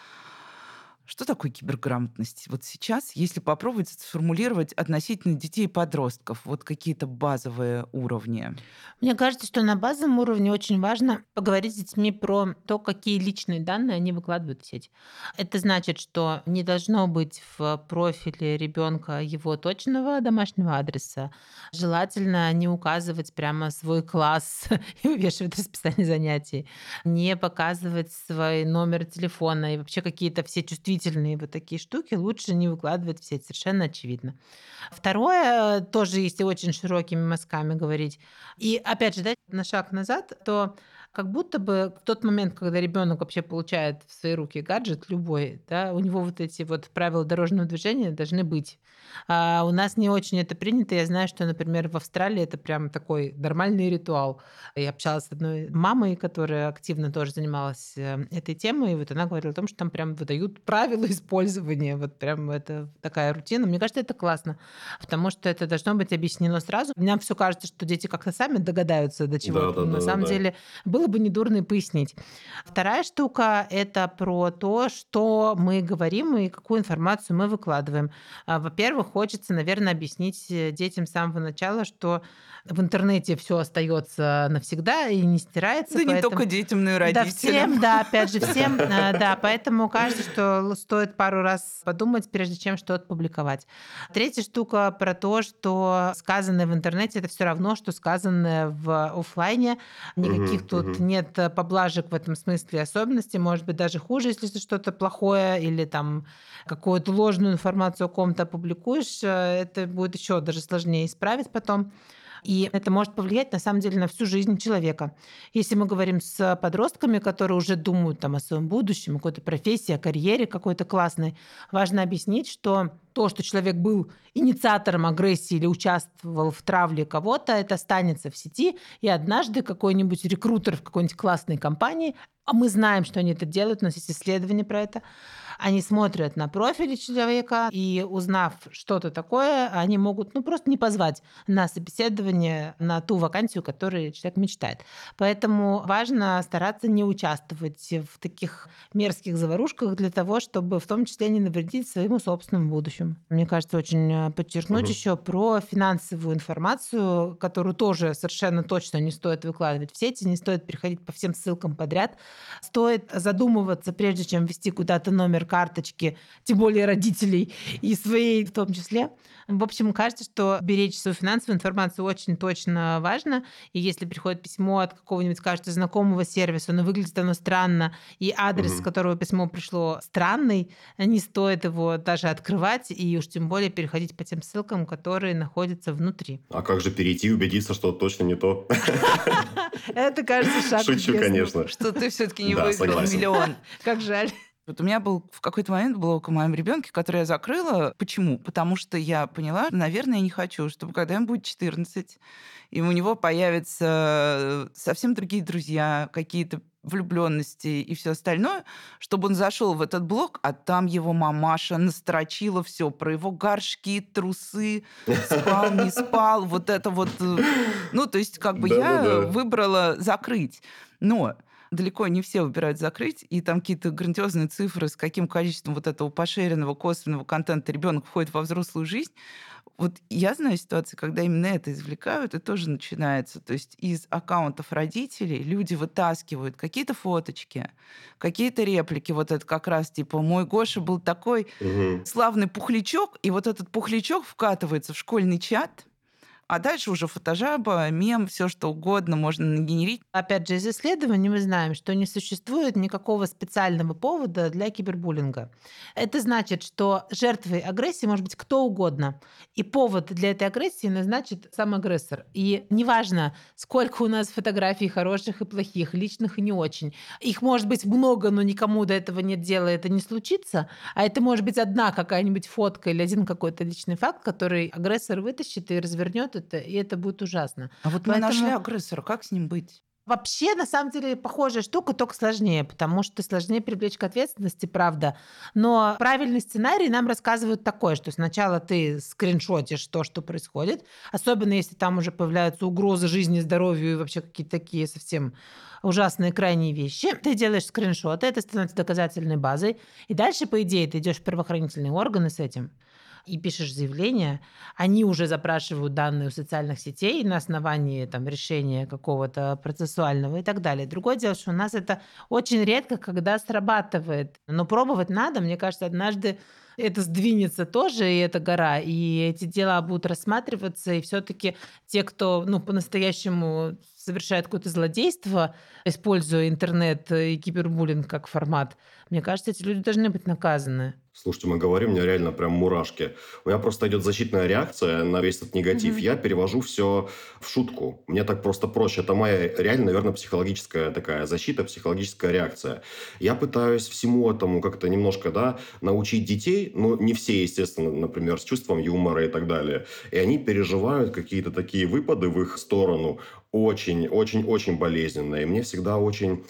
Что такое киберграмотность? Вот сейчас, если попробовать сформулировать относительно детей и подростков, вот какие-то базовые уровни. Мне кажется, что на базовом уровне очень важно поговорить с детьми про то, какие личные данные они выкладывают в сеть. Это значит, что не должно быть в профиле ребенка его точного домашнего адреса. Желательно не указывать прямо свой класс и вывешивать расписание занятий, не показывать свой номер телефона и вообще какие-то все чувствительные вот такие штуки лучше не выкладывать в сеть, совершенно очевидно. Второе, тоже если очень широкими мазками говорить, и опять же, да, на шаг назад, то как будто бы в тот момент, когда ребенок вообще получает в свои руки гаджет любой, да, у него вот эти вот правила дорожного движения должны быть. А у нас не очень это принято. Я знаю, что, например, в Австралии это прям такой нормальный ритуал. Я общалась с одной мамой, которая активно тоже занималась э, этой темой, и вот она говорила о том, что там прям выдают правила использования. Вот прям это такая рутина. Мне кажется, это классно, потому что это должно быть объяснено сразу. Нам все кажется, что дети как-то сами догадаются до чего-то. но на Да-да-да-да-да. самом деле было бы недурно и пояснить. Вторая штука – это про то, что мы говорим и какую информацию мы выкладываем. А, Во-первых, хочется, наверное, объяснить э, детям с самого начала, что в интернете все остается навсегда и не стирается. Да не поэтому- только детям, но и да, родителям. всем, да, опять же, всем, э, да, поэтому кажется, что стоит пару раз подумать, прежде чем что-то публиковать. Третья штука про то, что сказанное в интернете это все равно, что сказанное в оффлайне. Никаких тут мгм. нет э, поблажек в этом смысле и особенностей. Может быть, даже хуже, если ты что-то плохое или там какую-то ложную информацию о ком-то опубликуешь, э, это будет еще даже сложнее исправить потом. И это может повлиять, на самом деле, на всю жизнь человека. Если мы говорим с подростками, которые уже думают там, о своем будущем, о какой-то профессии, о карьере какой-то классной, важно объяснить, что то, что человек был инициатором агрессии или участвовал в травле кого-то, это останется в сети, и однажды какой-нибудь рекрутер в какой-нибудь классной компании, а мы знаем, что они это делают, у нас есть исследования про это, они смотрят на профиль человека, и узнав что-то такое, они могут ну, просто не позвать на собеседование на ту вакансию, которую человек мечтает. Поэтому важно стараться не участвовать в таких мерзких заварушках для того, чтобы в том числе не навредить своему собственному будущему. Мне кажется, очень э, подчеркнуть Мгм. еще про финансовую информацию, которую тоже совершенно точно не стоит выкладывать в сети, не стоит переходить по всем ссылкам подряд. Стоит задумываться, прежде чем ввести куда-то номер карточки, тем более родителей и своей в том числе. В общем, кажется, что беречь свою финансовую информацию очень точно важно. И если приходит письмо от какого-нибудь, кажется, знакомого сервиса, но выглядит оно странно, и адрес, с Мгм. которого письмо пришло, странный, не стоит его даже открывать, и уж тем более переходить по тем ссылкам, которые находятся внутри. А как же перейти и убедиться, что точно не то? Это, кажется, шаг Шучу, конечно. Что ты все-таки не выиграл миллион. Как жаль. Вот у меня был в какой-то момент блок о моем ребенке, который я закрыла. Почему? Потому что я поняла, наверное, я не хочу, чтобы когда ему будет 14, и у него появятся совсем другие друзья, какие-то влюбленности и все остальное, чтобы он зашел в этот блок, а там его мамаша настрочила все про его горшки, трусы, спал, не спал, вот это вот. э, Ну, то есть, как бы я выбрала закрыть. Но далеко не все выбирают закрыть, и там какие-то грандиозные цифры, с каким количеством вот этого пошеренного косвенного контента ребенок входит во взрослую жизнь. Вот я знаю ситуации, когда именно это извлекают, и тоже начинается. То есть из аккаунтов родителей люди вытаскивают какие-то фоточки, какие-то реплики. Вот это как раз типа «Мой Гоша был такой угу. славный пухлячок», и вот этот пухлячок вкатывается в школьный чат, а дальше уже фотожаба, мем, все что угодно можно нагенерить. Опять же, из исследований мы знаем, что не существует никакого специального повода для кибербуллинга. Это значит, что жертвой агрессии может быть кто угодно. И повод для этой агрессии назначит сам агрессор. И неважно, сколько у нас фотографий хороших и плохих, личных и не очень. Их может быть много, но никому до этого нет дела, это не случится. А это может быть одна какая-нибудь фотка или один какой-то личный факт, который агрессор вытащит и развернет это, и это будет ужасно. А вот Поэтому... мы нашли агрессора, как с ним быть? Вообще, на самом деле, похожая штука, только сложнее, потому что сложнее привлечь к ответственности, правда. Но правильный сценарий нам рассказывают такой, что сначала ты скриншотишь то, что происходит, особенно если там уже появляются угрозы жизни, здоровью и вообще какие-то такие совсем ужасные крайние вещи. Ты делаешь скриншоты, это становится доказательной базой, и дальше, по идее, ты идешь в правоохранительные органы с этим и пишешь заявление, они уже запрашивают данные у социальных сетей на основании там, решения какого-то процессуального и так далее. Другое дело, что у нас это очень редко, когда срабатывает. Но пробовать надо. Мне кажется, однажды это сдвинется тоже, и эта гора, и эти дела будут рассматриваться, и все-таки те, кто ну, по-настоящему совершает какое-то злодейство, используя интернет и кибербуллинг как формат, мне кажется, эти люди должны быть наказаны. Слушайте, мы говорим, у меня реально прям мурашки. У меня просто идет защитная реакция на весь этот негатив. Mm-hmm. Я перевожу все в шутку. Мне так просто проще. Это моя реально, наверное, психологическая такая защита, психологическая реакция. Я пытаюсь всему этому как-то немножко, да, научить детей, но не все, естественно, например, с чувством юмора и так далее. И они переживают какие-то такие выпады в их сторону очень, очень, очень болезненные. И мне всегда очень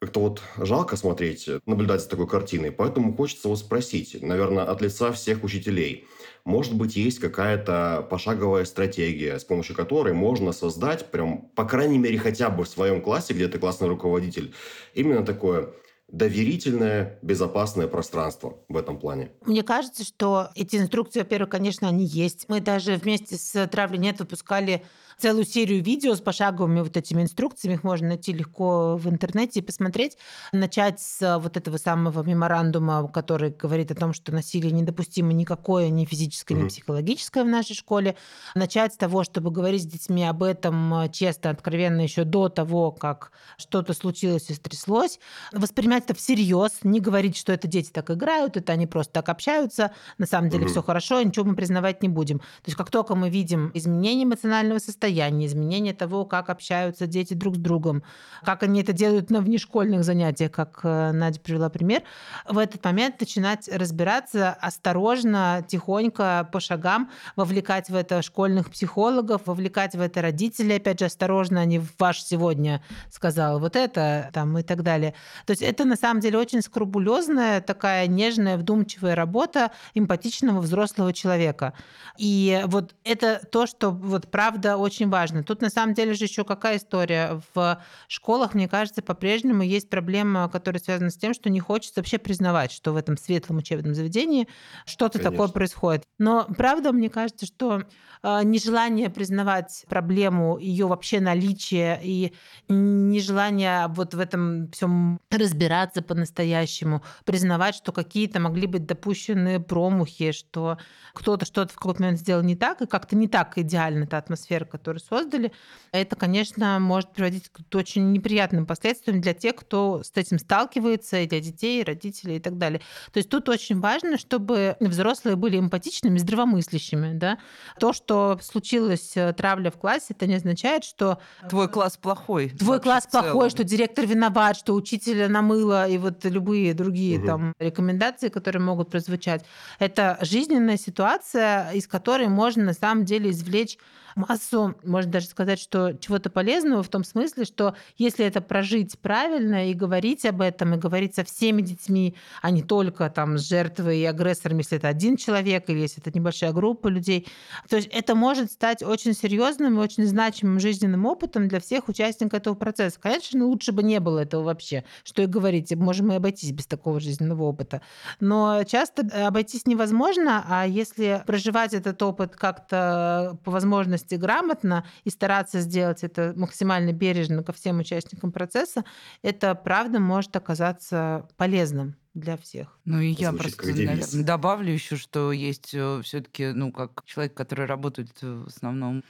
как-то вот жалко смотреть, наблюдать за такой картиной. Поэтому хочется вас спросить, наверное, от лица всех учителей. Может быть, есть какая-то пошаговая стратегия, с помощью которой можно создать, прям, по крайней мере, хотя бы в своем классе, где ты классный руководитель, именно такое доверительное, безопасное пространство в этом плане. Мне кажется, что эти инструкции, во-первых, конечно, они есть. Мы даже вместе с Травли Нет выпускали целую серию видео с пошаговыми вот этими инструкциями. Их можно найти легко в интернете и посмотреть. Начать с вот этого самого меморандума, который говорит о том, что насилие недопустимо никакое, ни физическое, ни психологическое в нашей школе. Начать с того, чтобы говорить с детьми об этом э, честно, откровенно еще до того, как что-то случилось и стряслось. Воспринимать это всерьез, не говорить, что это дети так играют, это они просто так общаются. На самом деле все хорошо, ничего мы признавать не будем. То есть как только мы видим изменение эмоционального состояния, изменение того, как общаются дети друг с другом, как они это делают на внешкольных занятиях, как э, Надя привела пример, в этот момент начинать разбираться осторожно, тихонько, по шагам, вовлекать в это школьных психологов, вовлекать в это родителей, опять же, осторожно, не ваш сегодня сказал вот это, там и так далее. То есть это на самом деле очень скрупулезная, такая нежная, вдумчивая работа эмпатичного взрослого человека. И вот это то, что вот правда очень важно. Тут на самом деле же еще какая история? В школах, мне кажется, по-прежнему есть проблема, которая связана с тем, что не хочется вообще признавать, что в этом светлом учебном заведении что-то такое происходит. Но правда, мне кажется, что а, нежелание признавать проблему, ее вообще наличие и нежелание вот в этом всем разбираться по-настоящему, признавать, что какие-то могли быть допущены промахи, что кто-то что-то в какой-то момент сделал не так, и как-то не так идеально эта атмосфера, которую создали, это, конечно, может приводить к очень неприятным последствиям для тех, кто с этим сталкивается, и для детей, и родителей и так далее. То есть тут очень важно, чтобы взрослые были эмпатичными, здравомыслящими. Да? То, что случилась э, травля в классе, это не означает, что... Твой класс плохой. Твой класс плохой, что директор виноват, что учителя намыло, и вот любые другие угу. там рекомендации, которые могут прозвучать. Это жизненная ситуация, из которой можно на самом деле извлечь массу, можно даже сказать, что чего-то полезного в том смысле, что если это прожить правильно и говорить об этом, и говорить со всеми детьми, а не только там с жертвой и агрессором, если это один человек или если это небольшая группа людей, то есть это может стать очень серьезным и очень значимым жизненным опытом для всех участников этого процесса. Конечно, лучше бы не было этого вообще, что и говорить, можем и обойтись без такого жизненного опыта. Но часто обойтись невозможно, а если проживать этот опыт как-то по возможности грамотно и стараться сделать это максимально бережно ко всем участникам процесса, это правда может оказаться полезным для всех. Ну и я Звучит просто, наверное, добавлю еще, что есть э, все-таки, ну, как человек, который работает в основном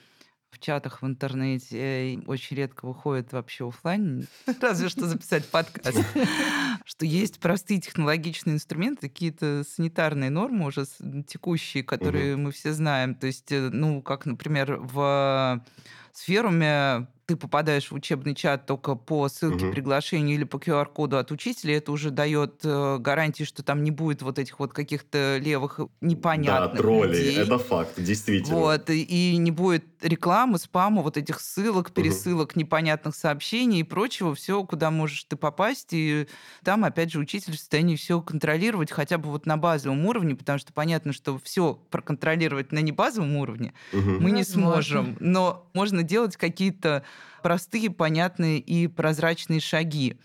в чатах в интернете очень редко выходит вообще офлайн, разве что записать подкаст, что есть простые технологичные инструменты, какие-то санитарные нормы уже текущие, которые мы все знаем. То есть, э, ну, как, например, в сферуме ты попадаешь в учебный чат только по ссылке угу. приглашению или по QR-коду от учителя, это уже дает э, гарантии, что там не будет вот этих вот каких-то левых непонятных Да, троллей, людей. это факт, действительно. Вот, и не будет рекламы, спама, вот этих ссылок, пересылок, угу. непонятных сообщений и прочего, все, куда можешь ты попасть, и там, опять же, учитель в состоянии все контролировать хотя бы вот на базовом уровне, потому что понятно, что все проконтролировать на небазовом уровне угу. мы не сможем, но можно делать какие-то простые, понятные и прозрачные шаги.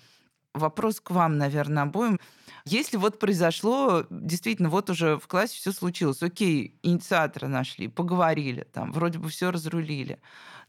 Вопрос к вам, наверное, обоим. Если вот произошло, действительно, вот уже в классе все случилось, окей, инициатора нашли, поговорили, там, вроде бы все разрулили.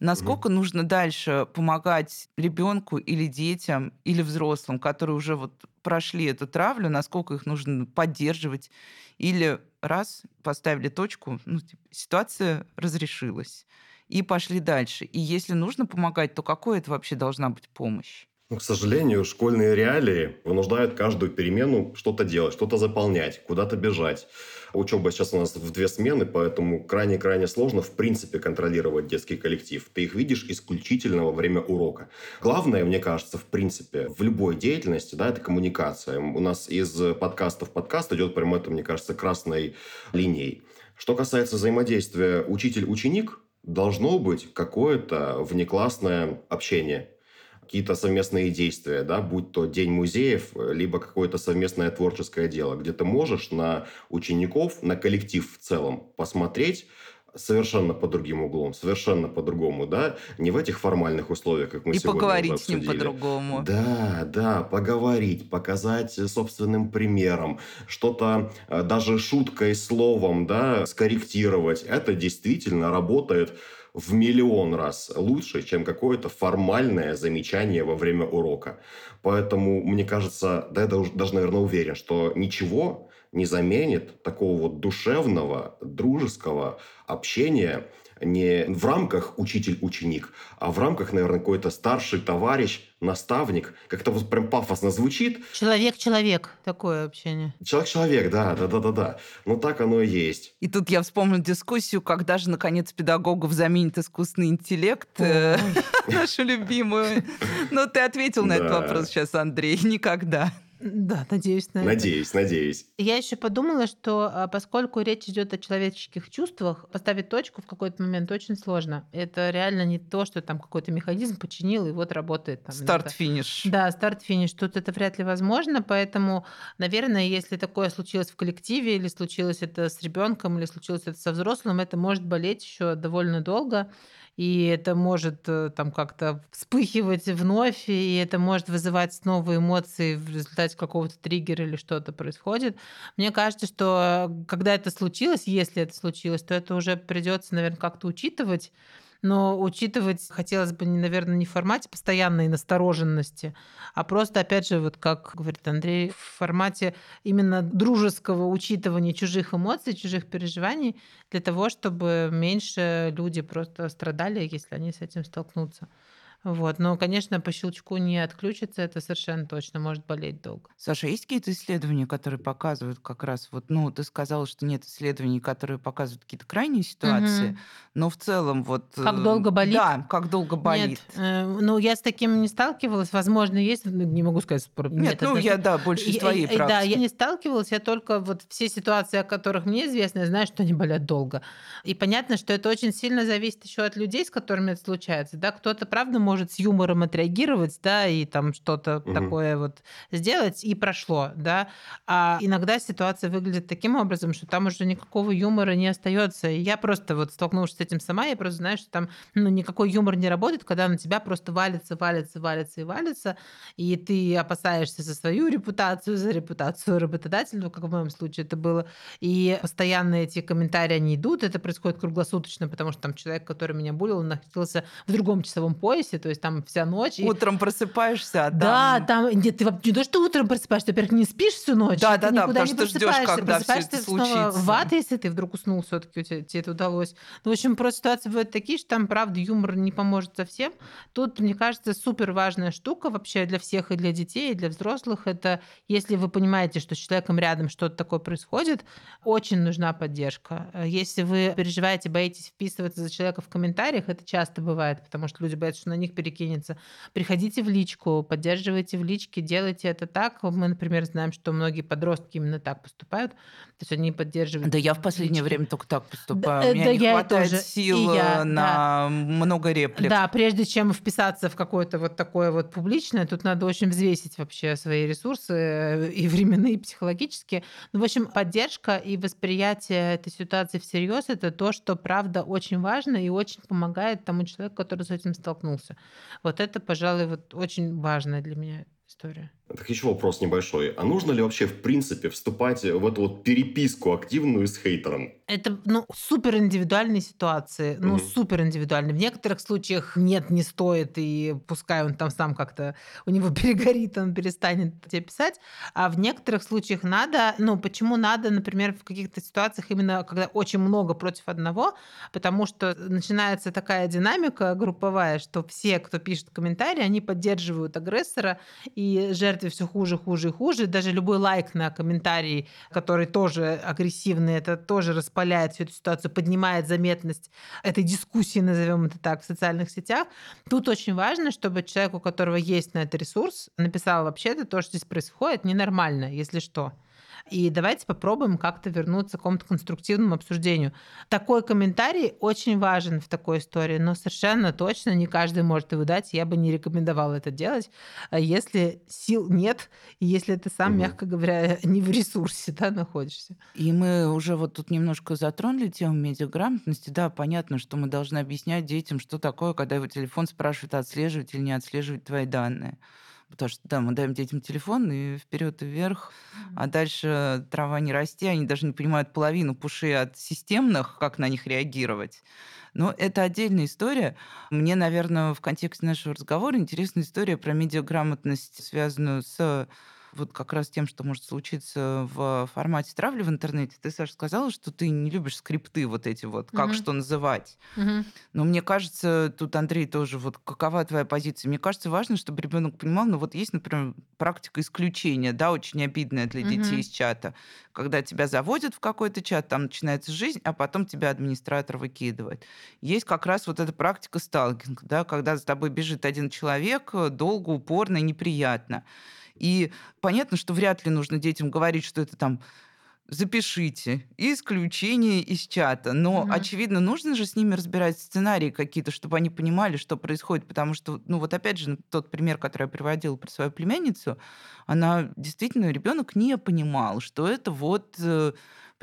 Насколько mm нужно дальше помогать ребенку или детям, или взрослым, которые уже вот прошли эту травлю, насколько их нужно поддерживать, или раз, поставили точку, ну, типа, ситуация разрешилась и пошли дальше. И если нужно помогать, то какой это вообще должна быть помощь? Ну, к сожалению, школьные реалии вынуждают каждую перемену что-то делать, что-то заполнять, куда-то бежать. Учеба сейчас у нас в две смены, поэтому крайне-крайне сложно в принципе контролировать детский коллектив. Ты их видишь исключительно во время урока. Главное, мне кажется, в принципе, в любой деятельности, да, это коммуникация. У нас из подкаста в подкаст идет прямо это, мне кажется, красной линией. Что касается взаимодействия учитель-ученик, должно быть какое-то внеклассное общение какие-то совместные действия, да, будь то день музеев, либо какое-то совместное творческое дело, где ты можешь на учеников, на коллектив в целом посмотреть, совершенно по другим углом, совершенно по-другому, да, не в этих формальных условиях, как мы и сегодня поговорить с ним по-другому. Да, да, поговорить, показать собственным примером, что-то э, даже шуткой, словом, да, скорректировать. Это действительно работает в миллион раз лучше, чем какое-то формальное замечание во время урока. Поэтому, мне кажется, да я даже, наверное, уверен, что ничего не заменит такого вот душевного, дружеского общения не в рамках учитель-ученик, а в рамках, наверное, какой-то старший товарищ, наставник. Как-то вот прям пафосно звучит. Человек-человек, такое общение. Человек-человек, да, да-да-да-да. Ну, так оно и есть. И тут я вспомнил дискуссию, когда же, наконец, педагогов заменит искусственный интеллект, э, нашу любимую. Ну, ты ответил на этот вопрос сейчас, Андрей. Никогда. Да, надеюсь на Надеюсь, это. надеюсь. Я еще подумала, что а, поскольку речь идет о человеческих чувствах, поставить точку в какой-то момент очень сложно. Это реально не то, что там какой-то механизм починил и вот работает. Старт-финиш. Да, старт-финиш. Тут это вряд ли возможно, поэтому, наверное, если такое случилось в коллективе или случилось это с ребенком или случилось это со взрослым, это может болеть еще довольно долго и это может э, там как-то вспыхивать вновь, и это может вызывать снова эмоции в результате какого-то триггера или что-то происходит. Мне кажется, что э, когда это случилось, если это случилось, то это уже придется, наверное, как-то учитывать, но учитывать хотелось бы, наверное, не в формате постоянной настороженности, а просто, опять же, вот как говорит Андрей, в формате именно дружеского учитывания чужих эмоций, чужих переживаний, для того, чтобы меньше люди просто страдали, если они с этим столкнутся. Вот. Но, конечно, по щелчку не отключится, это совершенно точно может болеть долго. Саша, есть какие-то исследования, которые показывают как раз вот, ну, ты сказала, что нет исследований, которые показывают какие-то крайние ситуации, Мгм. но в целом вот... Как э, долго болит? Да, как долго болит. Нет, э, ну, я с таким не сталкивалась. Возможно, есть, ну, не могу сказать. про- Нет, ну, я, да, больше из твоей я- Да, практики. я не сталкивалась, я только вот все ситуации, о которых мне известно, я знаю, что они болят долго. И понятно, что это очень сильно зависит еще от людей, с которыми это случается. Да, кто-то, правда, может с юмором отреагировать, да, и там что-то Мгм. такое вот сделать, и прошло, да. А иногда ситуация выглядит таким образом, что там уже никакого юмора не остается. И я просто вот столкнулась с этим сама, я просто знаю, что там ну, никакой юмор не работает, когда на тебя просто валится, валится, валится и валится, и ты опасаешься за свою репутацию, за репутацию работодателя, ну, как в моем случае это было, и постоянно эти комментарии, они идут, это происходит круглосуточно, потому что там человек, который меня булил, он находился в другом часовом поясе, то есть там вся ночь. и- Утром просыпаешься, а да, там... там, нет, ты не то, что утром просыпаешься, во-первых, не спишь всю ночь, Да, да, да, потому что просыпаешься, когда всё просыпаешься это снова случится. в ад, если ты вдруг уснул все таки тебе это удалось. Ну, в общем, просто ситуации бывают такие, что там, правда, юмор не поможет совсем. Тут, мне кажется, супер важная штука вообще для всех, и для детей, и для взрослых, это если вы понимаете, что с человеком рядом что-то такое происходит, очень нужна поддержка. Если вы переживаете, боитесь вписываться за человека в комментариях, это часто бывает, потому что люди боятся, что на них перекинется. Приходите в личку, поддерживайте в личке, делайте это так. Мы, например, знаем, что многие подростки именно так поступают. То есть они поддерживают. Да я в последнее лички. время только так поступаю. Да, У меня да, не я хватает тоже. сил И я, э, на много реплик. Да, прежде чем вписаться в какое-то вот такое вот публичное, тут надо очень взвесить вообще свои ресурсы э, и временные, и психологические. Ну, в общем, поддержка и восприятие этой ситуации всерьез это то, что правда очень важно и очень помогает тому человеку, который с этим столкнулся. Вот это, пожалуй, вот очень важная для меня история. Так еще вопрос небольшой. А нужно ли вообще, в принципе, вступать в эту вот переписку активную с хейтером? Это, ну, супер индивидуальные ситуации, ну, Мгм. супер индивидуальные. В некоторых случаях нет, не стоит, и пускай он там сам как-то, у него перегорит, он перестанет тебе писать. А в некоторых случаях надо, ну, почему надо, например, в каких-то ситуациях именно, когда очень много против одного, потому что начинается такая динамика групповая, что все, кто пишет комментарии, они поддерживают агрессора, и жертве все хуже, хуже и хуже. Даже любой лайк на комментарий, который тоже агрессивный, это тоже распаляет всю эту ситуацию, поднимает заметность этой дискуссии, назовем это так, в социальных сетях. Тут очень важно, чтобы человек, у которого есть на это ресурс, написал вообще-то то, что здесь происходит, ненормально, если что. И давайте попробуем как-то вернуться к какому-то конструктивному обсуждению. Такой комментарий очень важен в такой истории, но совершенно точно не каждый может его дать. Я бы не рекомендовала это делать, а если сил нет, и если ты сам, Мгм. мягко говоря, не в ресурсе да, находишься. И мы уже вот тут немножко затронули тему медиаграмотности. Да, понятно, что мы должны объяснять детям, что такое, когда его телефон спрашивает, отслеживать или не отслеживать твои данные. Потому что, да, мы даем детям телефон и вперед и вверх, а дальше трава не расти, они даже не понимают половину пуши от системных, как на них реагировать. Но это отдельная история. Мне, наверное, в контексте нашего разговора интересна история про медиаграмотность, связанную с вот как раз тем, что может случиться в формате травли в интернете. Ты, Саша, сказала, что ты не любишь скрипты вот эти вот, как Мгм. что называть. Мгм. Но мне кажется, тут, Андрей, тоже, вот какова твоя позиция? Мне кажется, важно, чтобы ребенок понимал, ну вот есть, например, практика исключения, да, очень обидная для детей Мгм. из чата, когда тебя заводят в какой-то чат, там начинается жизнь, а потом тебя администратор выкидывает. Есть как раз вот эта практика сталкинг, да, когда за тобой бежит один человек э, долго, упорно и неприятно. И понятно, что вряд ли нужно детям говорить, что это там запишите исключение из чата. Но, Мгм. очевидно, нужно же с ними разбирать сценарии какие-то, чтобы они понимали, что происходит. Потому что, ну вот опять же, тот пример, который я приводила про свою племянницу, она действительно, ребенок не понимал, что это вот э,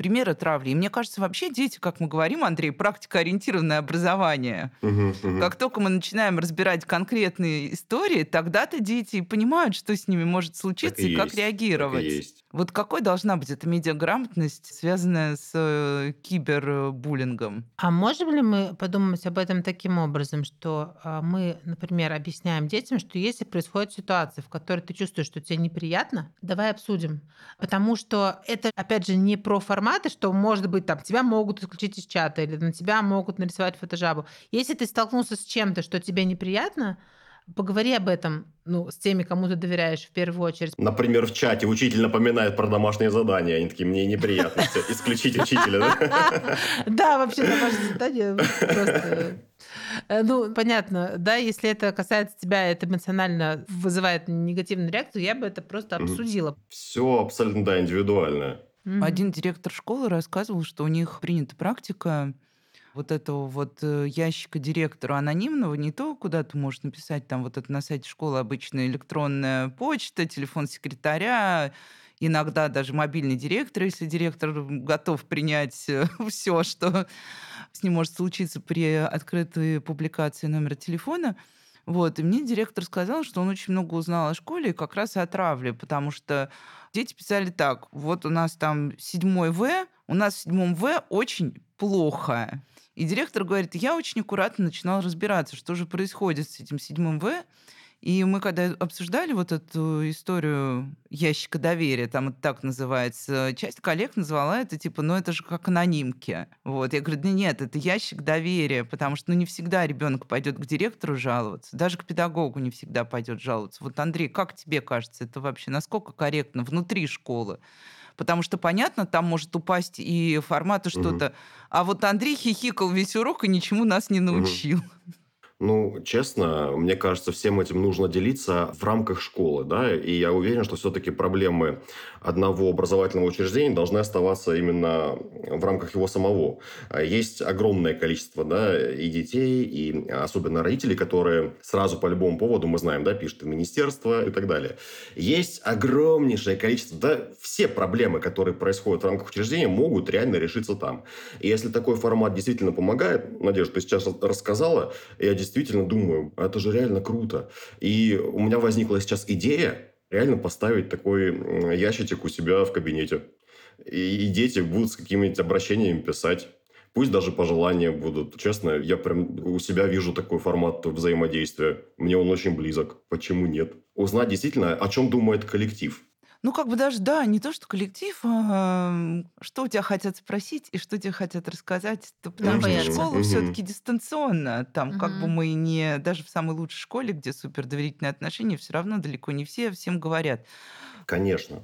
примеры травли. И мне кажется, вообще дети, как мы говорим, Андрей, практикоориентированное образование. Мгм, мгм. Как только мы начинаем разбирать конкретные истории, тогда-то дети и понимают, что с ними может случиться Так и, и как есть, так и реагировать. есть. Вот какой должна быть эта медиаграмотность, связанная с э, кибербуллингом? А можем ли мы подумать об этом таким образом, что а, мы, например, объясняем детям, что если происходит ситуация, в которой ты чувствуешь, что тебе неприятно, давай обсудим. Потому что это, опять же, не про форматы, что, может быть, там тебя могут исключить из чата или на тебя могут нарисовать фотожабу. Если ты столкнулся с чем-то, что тебе неприятно, Поговори об этом ну, с теми, кому ты доверяешь в первую очередь. Например, в чате учитель напоминает про домашние задания. Они такие, мне неприятности исключить учителя. Да, вообще домашние задания просто Э, ну, понятно, да, если это касается тебя, это эмоционально вызывает негативную реакцию, я бы это просто обсудила. Все абсолютно, да, индивидуально. Один директор школы рассказывал, что у них принята практика вот этого вот э, ящика директора анонимного, не то, куда ты можешь написать, там вот это на сайте школы обычная электронная почта, телефон секретаря, иногда даже мобильный директор, если директор готов принять э, все, что с ним может случиться при открытой публикации номера телефона. Вот. И мне директор сказал, что он очень много узнал о школе и как раз о травле, потому что дети писали так, вот у нас там седьмой В, у нас в седьмом В очень плохо. И директор говорит, я очень аккуратно начинал разбираться, что же происходит с этим седьмым В. И мы когда обсуждали вот эту историю ящика доверия, там это так называется, часть коллег назвала это типа, ну это же как анонимки. Вот. Я говорю, да нет, это ящик доверия, потому что ну, не всегда ребенок пойдет к директору жаловаться, даже к педагогу не всегда пойдет жаловаться. Вот, Андрей, как тебе кажется, это вообще насколько корректно внутри школы? Потому что, понятно, там может упасть и формата что-то. Угу. А вот Андрей хихикал весь урок и ничему нас не научил. Угу. Ну, честно, мне кажется, всем этим нужно делиться в рамках школы, да, и я уверен, что все-таки проблемы одного образовательного учреждения должны оставаться именно в рамках его самого. Есть огромное количество, да, и детей, и особенно родителей, которые сразу по любому поводу, мы знаем, да, пишут в министерство и так далее. Есть огромнейшее количество, да, все проблемы, которые происходят в рамках учреждения, могут реально решиться там. И если такой формат действительно помогает, Надежда, ты сейчас рассказала, я действительно действительно думаю, «А это же реально круто. И у меня возникла сейчас идея реально поставить такой ящичек у себя в кабинете. И дети будут с какими-нибудь обращениями писать. Пусть даже пожелания будут. Честно, я прям у себя вижу такой формат взаимодействия. Мне он очень близок. Почему нет? Узнать действительно, о чем думает коллектив. Ну, как бы даже, да, не то, что коллектив, а что у тебя хотят спросить и что тебе хотят рассказать. То, потому что школа угу. все-таки дистанционно. Там, угу. как бы мы не... Даже в самой лучшей школе, где супер доверительные отношения, все равно далеко не все всем говорят. Конечно.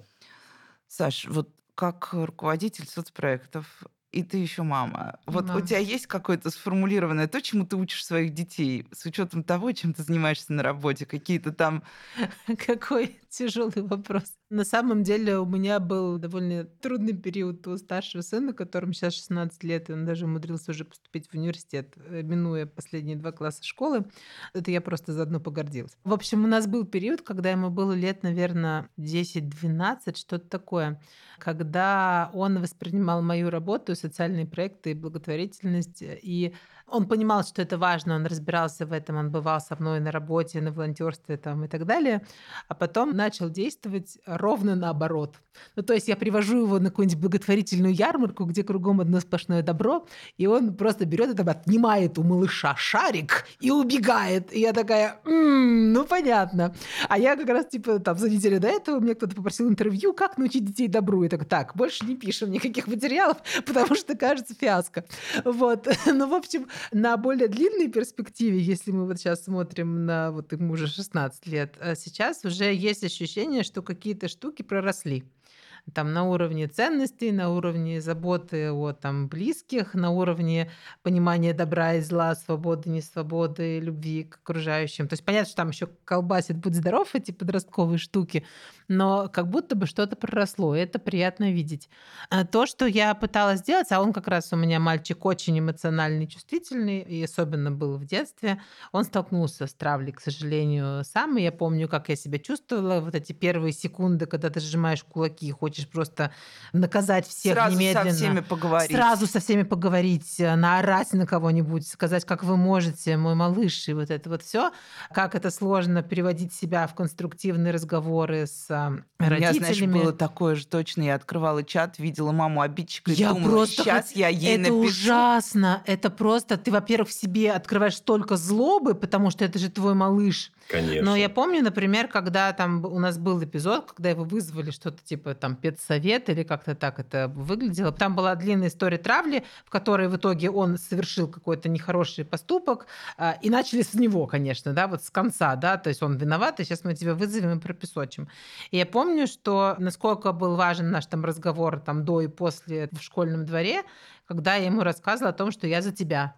Саш, вот как руководитель соцпроектов, и ты еще мама. Вот мама. у тебя есть какое-то сформулированное то, чему ты учишь своих детей, с учетом того, чем ты занимаешься на работе, какие-то там... Какой тяжелый вопрос. На самом деле у меня был довольно трудный период у старшего сына, которому сейчас 16 лет, и он даже умудрился уже поступить в университет, э, минуя последние два класса школы. Это я просто заодно погордилась. В общем, у нас был период, когда ему было лет, наверное, 10-12, что-то такое, когда он воспринимал мою работу, социальные проекты и благотворительность, и он понимал, что это важно, он разбирался в этом, он бывал со мной на работе, на волонтерстве там и так далее, а потом начал действовать ровно наоборот. Ну, то есть я привожу его на какую-нибудь благотворительную ярмарку, где кругом одно сплошное добро, и он просто берет это, отнимает у малыша шарик и убегает. И я такая, м-м, ну понятно. А я как раз типа там за неделю до этого мне кто-то попросил интервью, как научить детей добру. И так, так, больше не пишем никаких материалов, потому что кажется фиаско. Вот. Ну, в общем, на более длинной перспективе, если мы вот сейчас смотрим на, вот ему уже 16 лет, а сейчас уже есть ощущение, что какие-то штуки проросли там на уровне ценностей, на уровне заботы о там близких, на уровне понимания добра и зла, свободы, несвободы, любви к окружающим. То есть понятно, что там еще колбасит «Будь здоров» эти подростковые штуки, но как будто бы что-то проросло, и это приятно видеть. А то, что я пыталась сделать, а он как раз у меня мальчик очень эмоциональный, чувствительный, и особенно был в детстве, он столкнулся с травлей, к сожалению, сам, и я помню, как я себя чувствовала вот эти первые секунды, когда ты сжимаешь кулаки и хочешь просто наказать всех Сразу немедленно. со всеми поговорить. Сразу со всеми поговорить, наорать на кого-нибудь, сказать, как вы можете, мой малыш, и вот это вот все. Как это сложно переводить себя в конструктивные разговоры с родителями. У меня, знаешь, было такое же точно. Я открывала чат, видела маму обидчика я и думала, просто сейчас хот... я ей это напишу. ужасно. Это просто... Ты, во-первых, в себе открываешь столько злобы, потому что это же твой малыш. Конечно. Но я помню, например, когда там у нас был эпизод, когда его вызвали что-то типа там педсовет или как-то так это выглядело. Там была длинная история травли, в которой в итоге он совершил какой-то нехороший поступок, а, и начали с него, конечно, да, вот с конца, да, то есть он виноват, и сейчас мы тебя вызовем и пропесочим. И я помню, что насколько был важен наш там разговор там до и после в школьном дворе, когда я ему рассказывала о том, что я за тебя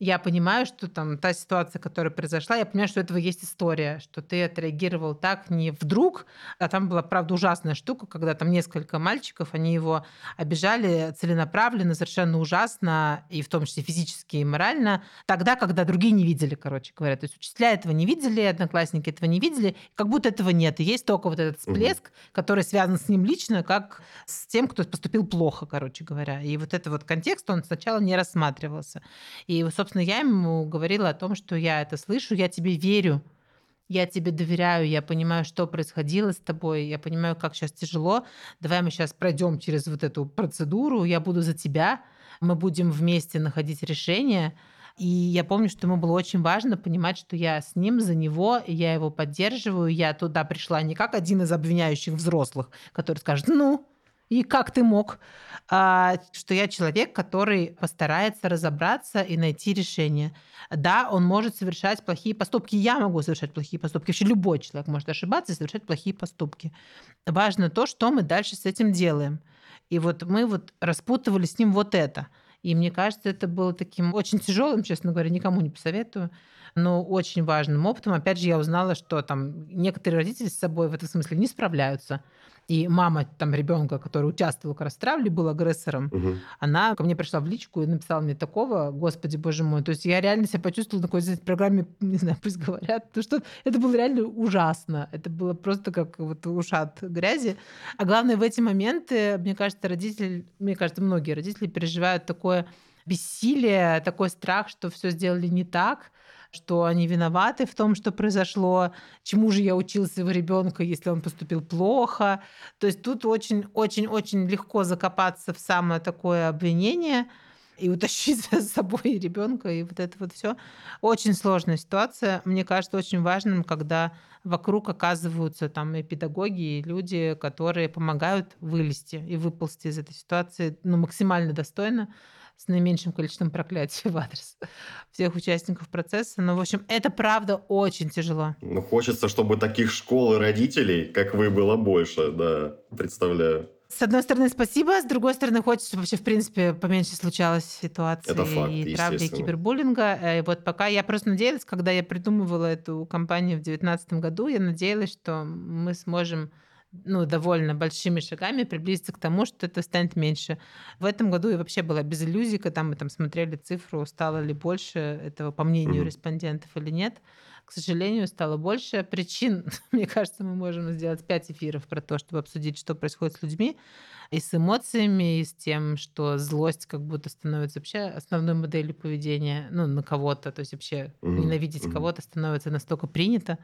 я понимаю, что там та ситуация, которая произошла, я понимаю, что у этого есть история, что ты отреагировал так не вдруг, а там была, правда, ужасная штука, когда там несколько мальчиков, они его обижали целенаправленно, совершенно ужасно, и в том числе физически и морально, тогда, когда другие не видели, короче говоря. То есть учителя этого не видели, одноклассники этого не видели, как будто этого нет. И есть только вот этот всплеск, угу. который связан с ним лично, как с тем, кто поступил плохо, короче говоря. И вот этот вот контекст, он сначала не рассматривался. И, собственно, собственно, я ему говорила о том, что я это слышу, я тебе верю, я тебе доверяю, я понимаю, что происходило с тобой, я понимаю, как сейчас тяжело. Давай мы сейчас пройдем через вот эту процедуру, я буду за тебя, мы будем вместе находить решение. И я помню, что ему было очень важно понимать, что я с ним, за него, я его поддерживаю. Я туда пришла не как один из обвиняющих взрослых, который скажет, ну, и как ты мог, а, что я человек, который постарается разобраться и найти решение. Да, он может совершать плохие поступки, я могу совершать плохие поступки, вообще любой человек может ошибаться и совершать плохие поступки. Важно то, что мы дальше с этим делаем. И вот мы вот распутывали с ним вот это. И мне кажется, это было таким очень тяжелым, честно говоря, никому не посоветую, но очень важным опытом. Опять же, я узнала, что там некоторые родители с собой в этом смысле не справляются и мама там ребенка, который участвовал как раз в травле, был агрессором, угу. она ко мне пришла в личку и написала мне такого, господи, боже мой. То есть я реально себя почувствовала на какой-то программе, не знаю, пусть говорят, то что это было реально ужасно. Это было просто как вот ушат грязи. А главное, в эти моменты, мне кажется, родители, мне кажется, многие родители переживают такое бессилие, такой страх, что все сделали не так, что они виноваты в том, что произошло, чему же я учил своего ребенка, если он поступил плохо. То есть тут очень-очень-очень легко закопаться в самое такое обвинение и утащить за собой ребенка, и вот это вот все. Очень сложная ситуация. Мне кажется, очень важным, когда вокруг оказываются там и педагоги, и люди, которые помогают вылезти и выползти из этой ситуации ну, максимально достойно с наименьшим количеством проклятий в адрес всех участников процесса. Но, в общем, это правда очень тяжело. Ну, хочется, чтобы таких школ и родителей, как вы, было больше, да, представляю. С одной стороны, спасибо, с другой стороны, хочется вообще, в принципе, поменьше случалось ситуаций Это факт, и травли, и кибербуллинга. Э, и вот пока я просто надеялась, когда я придумывала эту кампанию в 2019 году, я надеялась, что мы сможем ну, довольно большими шагами приблизиться к тому, что это станет меньше. В этом году и вообще была без иллюзий, когда мы там смотрели цифру, стало ли больше этого, по мнению mm-hmm. респондентов или нет. К сожалению, стало больше причин. Мне кажется, мы можем сделать пять эфиров про то, чтобы обсудить, что происходит с людьми, и с эмоциями, и с тем, что злость как будто становится вообще основной моделью поведения ну, на кого-то. То есть вообще mm-hmm. ненавидеть mm-hmm. кого-то становится настолько принято,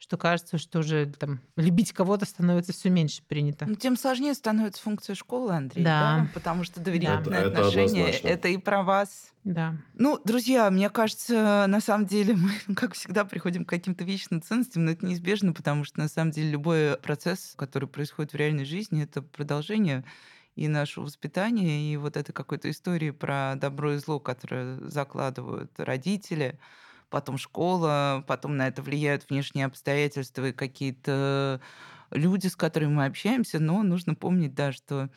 что кажется, что уже там любить кого-то становится все меньше принято. Ну, тем сложнее становится функция школы, Андрей, да, да? потому что доверительные да. отношения это, это и про вас. Да. Ну, друзья, мне кажется, на самом деле мы, как всегда, приходим к каким-то вечным ценностям, но это неизбежно, потому что на самом деле любой процесс, который происходит в реальной жизни, это продолжение и нашего воспитания, и вот это какой-то истории про добро и зло, которое закладывают родители, потом школа, потом на это влияют внешние обстоятельства и какие-то люди, с которыми мы общаемся, но нужно помнить, да, что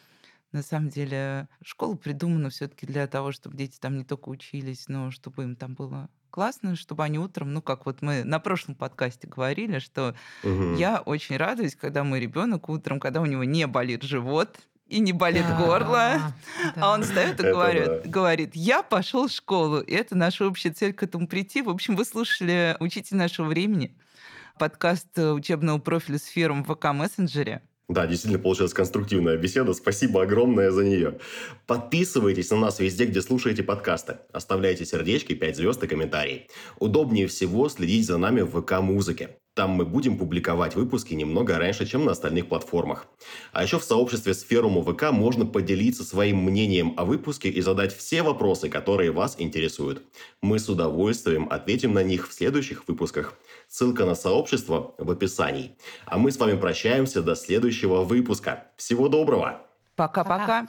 на самом деле школа придумана все-таки для того, чтобы дети там не только учились, но чтобы им там было классно, чтобы они утром, ну как вот мы на прошлом подкасте говорили, что угу. я очень радуюсь, когда мой ребенок утром, когда у него не болит живот, и не болит да, горло. Да. А он встает и говорит, да. говорит, я пошел в школу. И это наша общая цель к этому прийти. В общем, вы слушали «Учитель нашего времени», подкаст учебного профиля с фирм в ВК-мессенджере. Да, действительно получилась конструктивная беседа. Спасибо огромное за нее. Подписывайтесь на нас везде, где слушаете подкасты. Оставляйте сердечки, 5 звезд и комментарии. Удобнее всего следить за нами в ВК-музыке. Там мы будем публиковать выпуски немного раньше, чем на остальных платформах. А еще в сообществе Сферум ВК можно поделиться своим мнением о выпуске и задать все вопросы, которые вас интересуют. Мы с удовольствием ответим на них в следующих выпусках. Ссылка на сообщество в описании. А мы с вами прощаемся до следующего выпуска. Всего доброго! Пока-пока.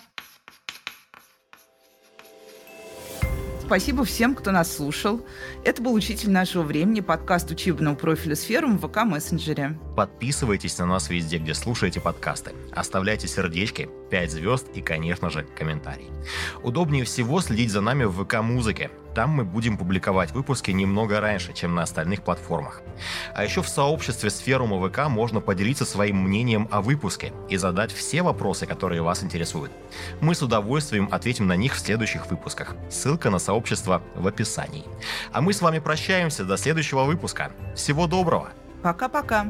Спасибо всем, кто нас слушал. Это был «Учитель нашего времени», подкаст учебного профиля «Сферум» в ВК-мессенджере. Подписывайтесь на нас везде, где слушаете подкасты. Оставляйте сердечки, 5 звезд и, конечно же, комментарий. Удобнее всего следить за нами в ВК-музыке. Там мы будем публиковать выпуски немного раньше, чем на остальных платформах. А еще в сообществе Сферума ВК можно поделиться своим мнением о выпуске и задать все вопросы, которые вас интересуют. Мы с удовольствием ответим на них в следующих выпусках. Ссылка на сообщество в описании. А мы с вами прощаемся до следующего выпуска. Всего доброго! Пока-пока!